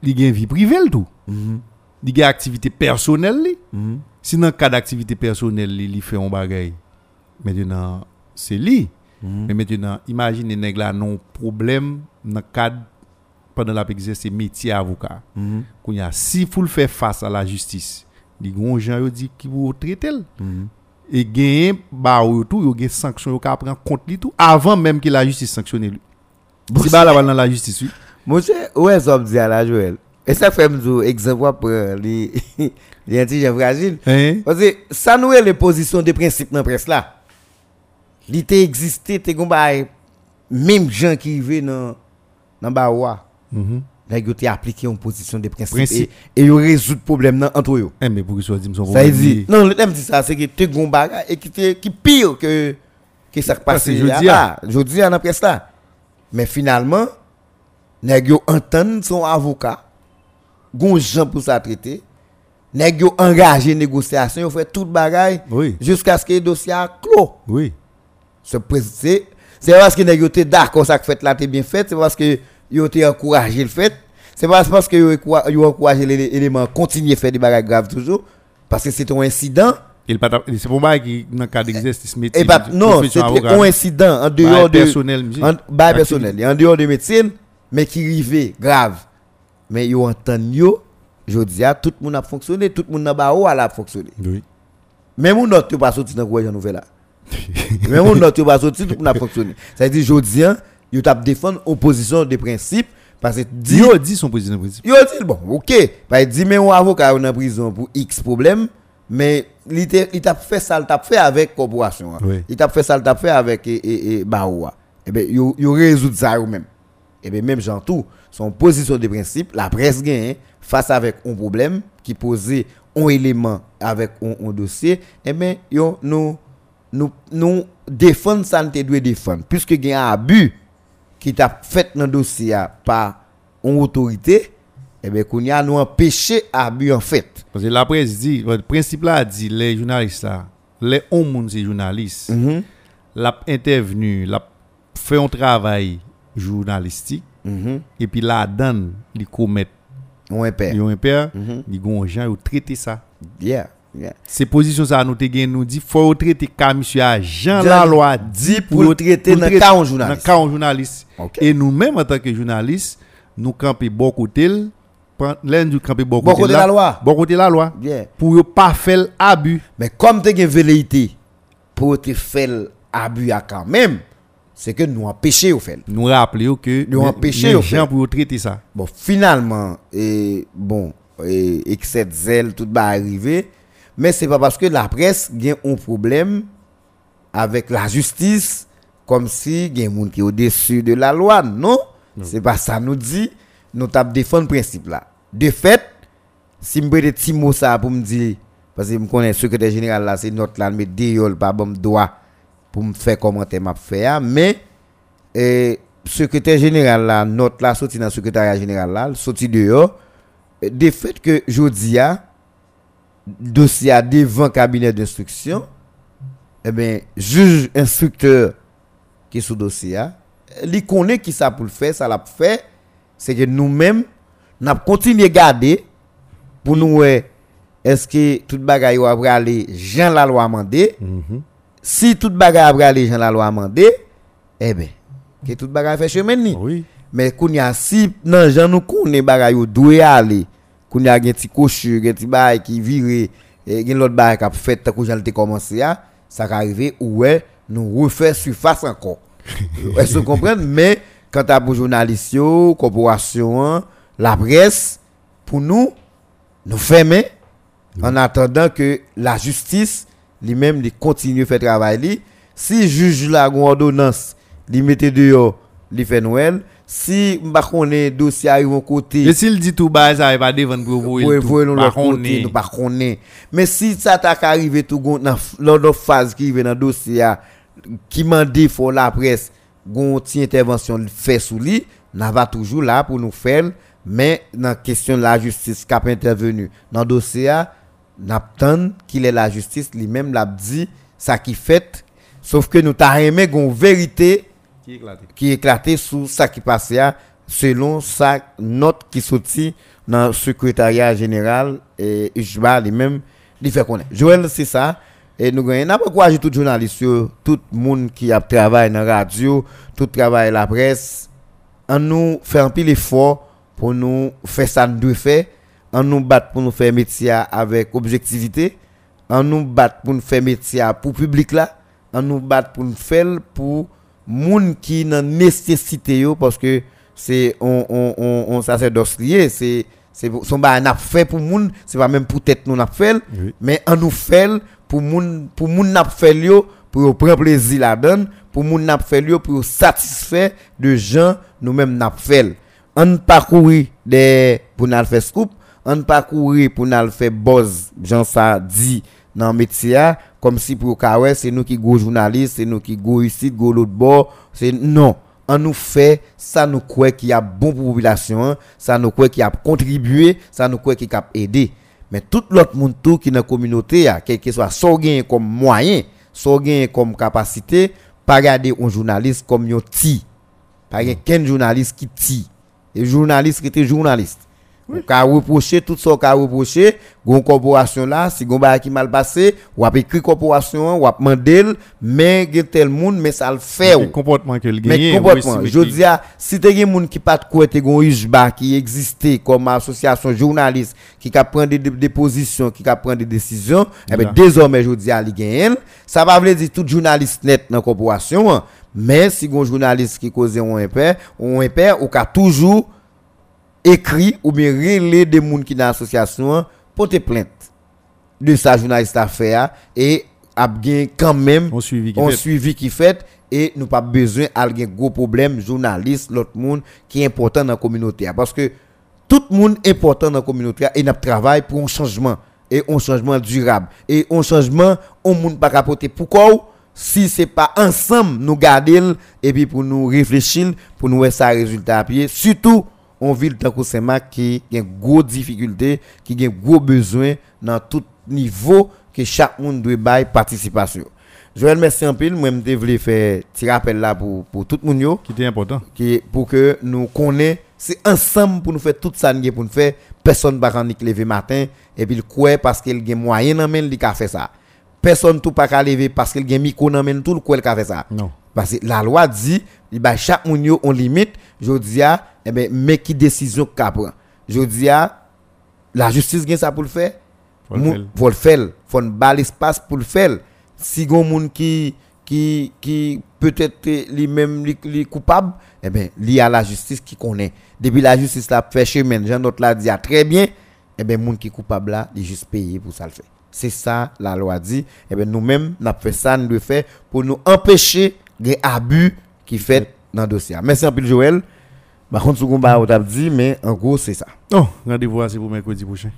Speaker 1: li gen vi privel tou. Hmm. Li gen aktivite personel li. Si nan ka d'aktivite personel li, li fe yon bagay. Mètenan, se li. Mètenan, imagine neg la non problem nan kad pendant la exercer métier avocat. A si faut le faire face à la justice, les gens dit qui vous traiter le. et gagner bah ou tout yo sanction yo ka prendre compte li tout avant même que la justice sanctionne lui. Si ba la dans la justice oui.
Speaker 6: Monsieur, où est-ce qu'on dit à la Joël? Et ça fait un exemple pour les les intelligents fragiles.
Speaker 1: Hein?
Speaker 6: Parce que ça nous est les positions de principe dans la presse là. Il était existé, gon bail même gens qui vivent dans dans Bawa. Ils ont appliqué une position de principe,
Speaker 1: Principe.
Speaker 6: et et ils résout problème nan entre eux.
Speaker 1: Eh mais pour que soit dit son
Speaker 6: Ça veut dire non, le dit ça c'est que t'es gon bagay et qui te- qui pire que que ça qui passe
Speaker 1: c'est jeudi,
Speaker 6: là. Jodi dans la presse là. Mais finalement nèg yo entend son avocat gon gens pour ça traiter. Nèg yo engagé négociation, yo fait tout bagay
Speaker 1: Oui.
Speaker 6: jusqu'à ce que le dossier a clos.
Speaker 1: Oui.
Speaker 6: C'est parce que nèg yo d'accord ça que fait là t'es bien fait, c'est parce que yo te encouragé le fait. C'est pas parce que encoura- yo encouragé les éléments continuer faire des bagages graves toujours parce que c'est un incident
Speaker 1: c'est pour moi qui dans le cas d'exercice métier.
Speaker 6: et pas
Speaker 1: de
Speaker 6: non,
Speaker 1: avocat.
Speaker 6: un incident en dehors de
Speaker 1: personnel,
Speaker 6: en personnel, en dehors de médecine mais qui rivé grave. Mais yo entend yo jodi a tout le monde a fonctionné, tout le monde ou a fonctionné.
Speaker 1: Oui.
Speaker 6: Même on note pas sorti dans quoi nouvelle là. Même on note pas sorti tout le monde a fonctionné. Ça veut dire jodi a yo t'a défendre opposition de principe parce que dit
Speaker 1: Dio dit son président principe.
Speaker 6: Yo dit bon, OK, il dit mais un avocat en prison pour X problème, mais il t'a il fait ça, il t'a fait avec corporation. hein.
Speaker 1: Oui.
Speaker 6: Il t'a fait ça, il t'a fait avec et, et, et Baoua. Et ben yo yo résout ça eux même. Et ben même Jean tout, son position de principe, la presse gagne face avec un problème qui posait un élément avec un, un dossier, et ben yo nous nous nous défendre ça nous doit défendre puisque il y a un abus qui t'a fait dans le dossier par une autorité, et bien qu'on y a nous empêché abus en fait.
Speaker 1: Parce que la presse dit, le principe là dit, les journalistes là, les hommes c'est journalistes,
Speaker 6: Mhm.
Speaker 1: l'a intervenu, l'a fait un travail journalistique,
Speaker 6: Mhm.
Speaker 1: et puis là, donne, ils commettent,
Speaker 6: On est père.
Speaker 1: ils ont un père,
Speaker 6: Mhm.
Speaker 1: ils ont gens, ils traitent ça.
Speaker 6: Yeah.
Speaker 1: Ces positions ça nous gain nous dit faut traiter cas monsieur Jean la loi dit
Speaker 6: pour traiter dans le cas en journaliste.
Speaker 1: Dans cas journaliste. Et nous-mêmes en tant que journalistes, nous camper bon côté l- pen- l'un du camper Bon côté
Speaker 6: la loi.
Speaker 1: Bon côté la loi. Pour yo pas faire abus.
Speaker 6: Mais comme tu as une velléité pour te faire abus à quand même, c'est que nous empêcher au fait.
Speaker 1: Nous rappeler que
Speaker 6: Nous empêcher, fait.
Speaker 1: gens pour traiter ça.
Speaker 6: Bon, finalement, et bon, et, excès de zèle, tout va arriver. Mais c'est pas parce que la presse a un problème avec la justice, comme si il y a des gens qui est au-dessus de la loi. Non, c'est pas ça nous dit. Nous t'avons défendre le principe là. De fait, si je me petit mot ça pour me dire, parce que je connais le secrétaire général là, c'est notre là, mais déyol, pas bon droit pour me faire commenter m'a faire, mais et secrétaire général là, notre là, sorti dans le secrétariat général là, sorti dehors, euh, de fait que jodi a dossier devant cabinet d'instruction, eh bien, juge instructeur qui est sous dossier il connaît qui ça pour le faire, ça l'a fait, c'est que nous-mêmes, nous avons continué à garder pour nous, est-ce que tout bagaille va aller, Jean la loi amendé, si tout bagaille va aller, Jean la loi amendé, eh bien, que tout bagaille fait chemin ni.
Speaker 1: Oui.
Speaker 6: Mais qu'on y a si nan jan nou konnen bagay yo doit aller, qu'on y a gen ti cochu, gen ti bagay qui vire, et gen l'autre bagay qui a fait tant que te commencé à, ça ka arrivé ouais, nous refaire surface encore. Est-ce que vous comprenez? Mais quand à pour journalistes corporation, la presse pour nous nous fermer en attendant que la justice lui-même lui continue à faire travail. Si juge la ordonnance, li mette dehors, li fait Noël. Si m'pa connaît dossier arrive au côté,
Speaker 1: Et s'il dit tout bas ça va devant pour vous
Speaker 6: pour nous l'autre côté, nous pas connaît. Mais si ça t'a arrivé tout dans l'autre phase qui vient dans dossier qui m'a dit faut la presse gon ti intervention fait sous lui, n'a va toujours là pour nous faire mais dans question de la justice qui a intervenu dans le dossier a, n'attend qu'il est la justice lui-même l'a dit ça qui fait sauf que nous t'a aimé gon vérité
Speaker 1: Qui éclaté.
Speaker 6: qui éclatait sous ça qui passait à, selon sa note qui sortit dans le secrétariat général et Ujba lui-même il fait connaître. Joël c'est ça. Et nous gagnons. N'a pas tout journaliste tout le monde qui a travaillé dans la radio, tout travail la presse. En nous faire un pile effort pour nous faire ça nous faire, en nous battre pour nous faire métier avec objectivité, en nous battre pour nous faire métier pour le public là, en nous battre pour nous faire pour moun qui dans nécessité yo parce que c'est on on on, on sacerdoce lié, c'est c'est son ba n'a fait pour moun, c'est pas même pour tête nous n'a fait,
Speaker 1: Oui.
Speaker 6: mais en nous fait pour moun pour moun n'a fait yo pour prendre plaisir la donne, pour moun n'a fait yo pour yo satisfaire de gens nous-mêmes n'a fait. On parcourir des pour nous faire scoop, on parcourir pour nous faire buzz, Jean ça dit dans le métier comme si pour Kawé c'est nous qui go journaliste, c'est nous qui go ici, go l'autre bord, c'est non. On nous fait ça nous croit qu'il y a bon pour la population, ça nous croit qu'il a contribué, ça nous croit qu'il a aidé. Mais tout l'autre monde tout qui dans la communauté quel que soit so gain comme moyen, so gain comme capacité, pas regarder un journaliste comme yo ti. Pas ken journaliste qui ti. Et journaliste qui était journaliste. Ou ka reprocher tout ça ka reprocher, gon corporation là, si gon ba qui mal passé, ou a écrit corporation, ou a mandel, mais gen tel monde mais ça le fait. Ou.
Speaker 1: comportement que le
Speaker 6: Mais
Speaker 1: gagne.
Speaker 6: comportement, je dis si as des gens qui pas de quoi te gon UJBA qui existait comme association journaliste qui ka prendre des, des positions, qui ka prendre des décisions, eh ben désormais je dis li gagne. Ça va veut dire tout journaliste net dans corporation, hein. mais si gon journaliste qui cause un impair, on impair ou ka toujours écrit ou bien relé des gens qui dans l'association pour te plainte. De sa journaliste affaire et a bien quand même
Speaker 1: On suivi qui
Speaker 6: on
Speaker 1: fait.
Speaker 6: suivi qui fait et nous pas besoin à un gros problème journaliste l'autre monde qui est important dans la communauté. Parce que tout le monde est important dans la communauté et n'a travail pour un changement et un changement durable. Et un changement on monde pas capoter pourquoi si c'est pas ensemble nous garder et puis pour nous réfléchir pour nous voir ça résultat à pied. Surtout on ville tant que Saint-Marc qui a une grosse difficulté qui a un gros besoin dans tout niveau que chaque monde doit bailler participation. Joël merci en pile. Moi je voulais faire petit rappel là pour pour tout le monde
Speaker 1: Qui était important.
Speaker 6: qui pour que nous connaissons c'est ensemble pour nous faire tout ça pour nous faire. Personne pas quand lever matin et puis le quoi parce qu'il a moyen dans il a fait ça. Personne tout pas lever parce qu'il a micro dans tout le quoi il a fait ça.
Speaker 1: Non.
Speaker 6: parce que la loi dit il chaque moun yo on limite. Je dis à eh ben mais qui décision qu'a prend? Je dis à la justice gagne ça pour le faire.
Speaker 1: Faut le faire.
Speaker 6: faut le faire. Faut un bal espace pour le faire. Si gon moun qui qui qui peut-être lui même li, li coupable eh ben li à la justice qui connaît. Depuis la justice la fait chemin Jean notre l'a dit très bien eh ben moun qui coupable là il juste payer pour ça le faire. C'est ça la loi dit. Eh ben nous mêmes n'a fait ça nous devons faire pour nous empêcher des abus qui fait dans le dossier. Merci un peu Joël par contre ce qu'on va dit mais en gros c'est ça
Speaker 1: Oh, rendez-vous c'est pour mercredi prochain.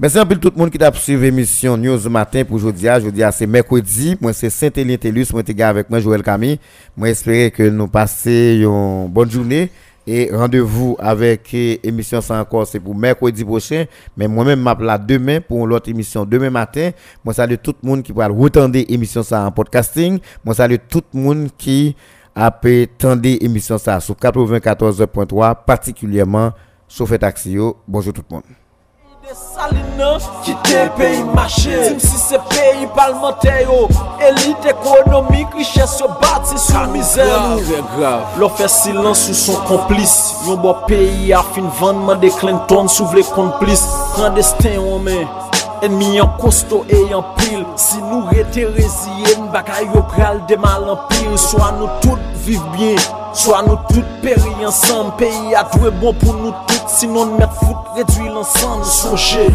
Speaker 6: Merci peu tout le monde qui t'a suivi l'émission News Matin pour aujourd'hui. Aujourd'hui, c'est mercredi. Moi, c'est Saint-Élien Télus. Moi, t'es avec moi, Joël Camille. Moi, j'espère que nous passons une bonne journée. Et rendez-vous avec eh, émission sans encore, c'est pour mercredi prochain. Mais moi-même, m'appelle là demain pour l'autre émission demain matin. Moi, salue tout le monde qui va retendre émission ça en podcasting. Moi, salue tout le monde qui a pu tendre émission ça sur 94.3, particulièrement Chauffeur Taxi. yo. Bonjour tout le monde.
Speaker 3: Des salines qui te pays marché Sim si se pays parlementaire yo Élite économique, richesse yo bâti sous misère L'on fait silence sous son complice Yon bon pays a fin vendre de Clinton sous vle complice Clandestin on Ennemi en costaud et en pile. Si nous rete résiliens Baka yo pral de mal en pire Soit nous toutes vivent bien Soit nous toutes périr ensemble. Pays a doué bon pour nous toutes Sinon nous mettre foot réduire l'ensemble. Songer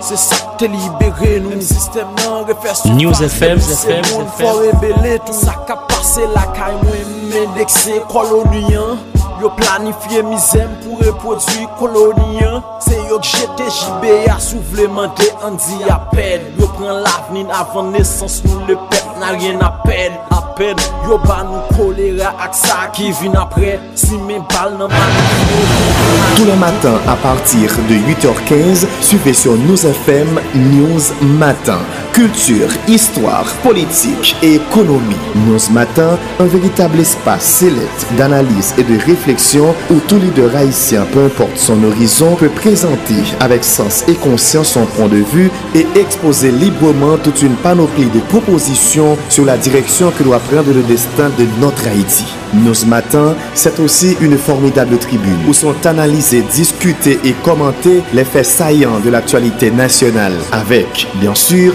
Speaker 3: c'est ça que t'es libéré nous. Système non refait sur
Speaker 4: News FM,
Speaker 3: bon,
Speaker 4: FM.
Speaker 3: faut rebeller tout ça qu'a passé la caille moi m'indexé colonien Yo planifié misème pour reproduire colonien C'est yo j'étais JB à souvlementé Andy à peine. Yo prend l'avenir avant naissance nous le peuple n'a rien à pen Yo ba nou kolera ak sa ki vin apre Si men bal nan man
Speaker 5: Tous les matins à partir de 8h15, suivez sur News FM News Matin. Culture, histoire, politique et économie. News Matin, un véritable espace sélect d'analyse et de réflexion où tout leader haïtien, peu importe son horizon, peut présenter avec sens et conscience son point de vue et exposer librement toute une panoplie de propositions sur la direction que doit prendre le destin de notre Haïti. Nos matins, c'est aussi une formidable tribune où sont analysés, discutés et commentés les faits saillants de l'actualité nationale avec, bien sûr,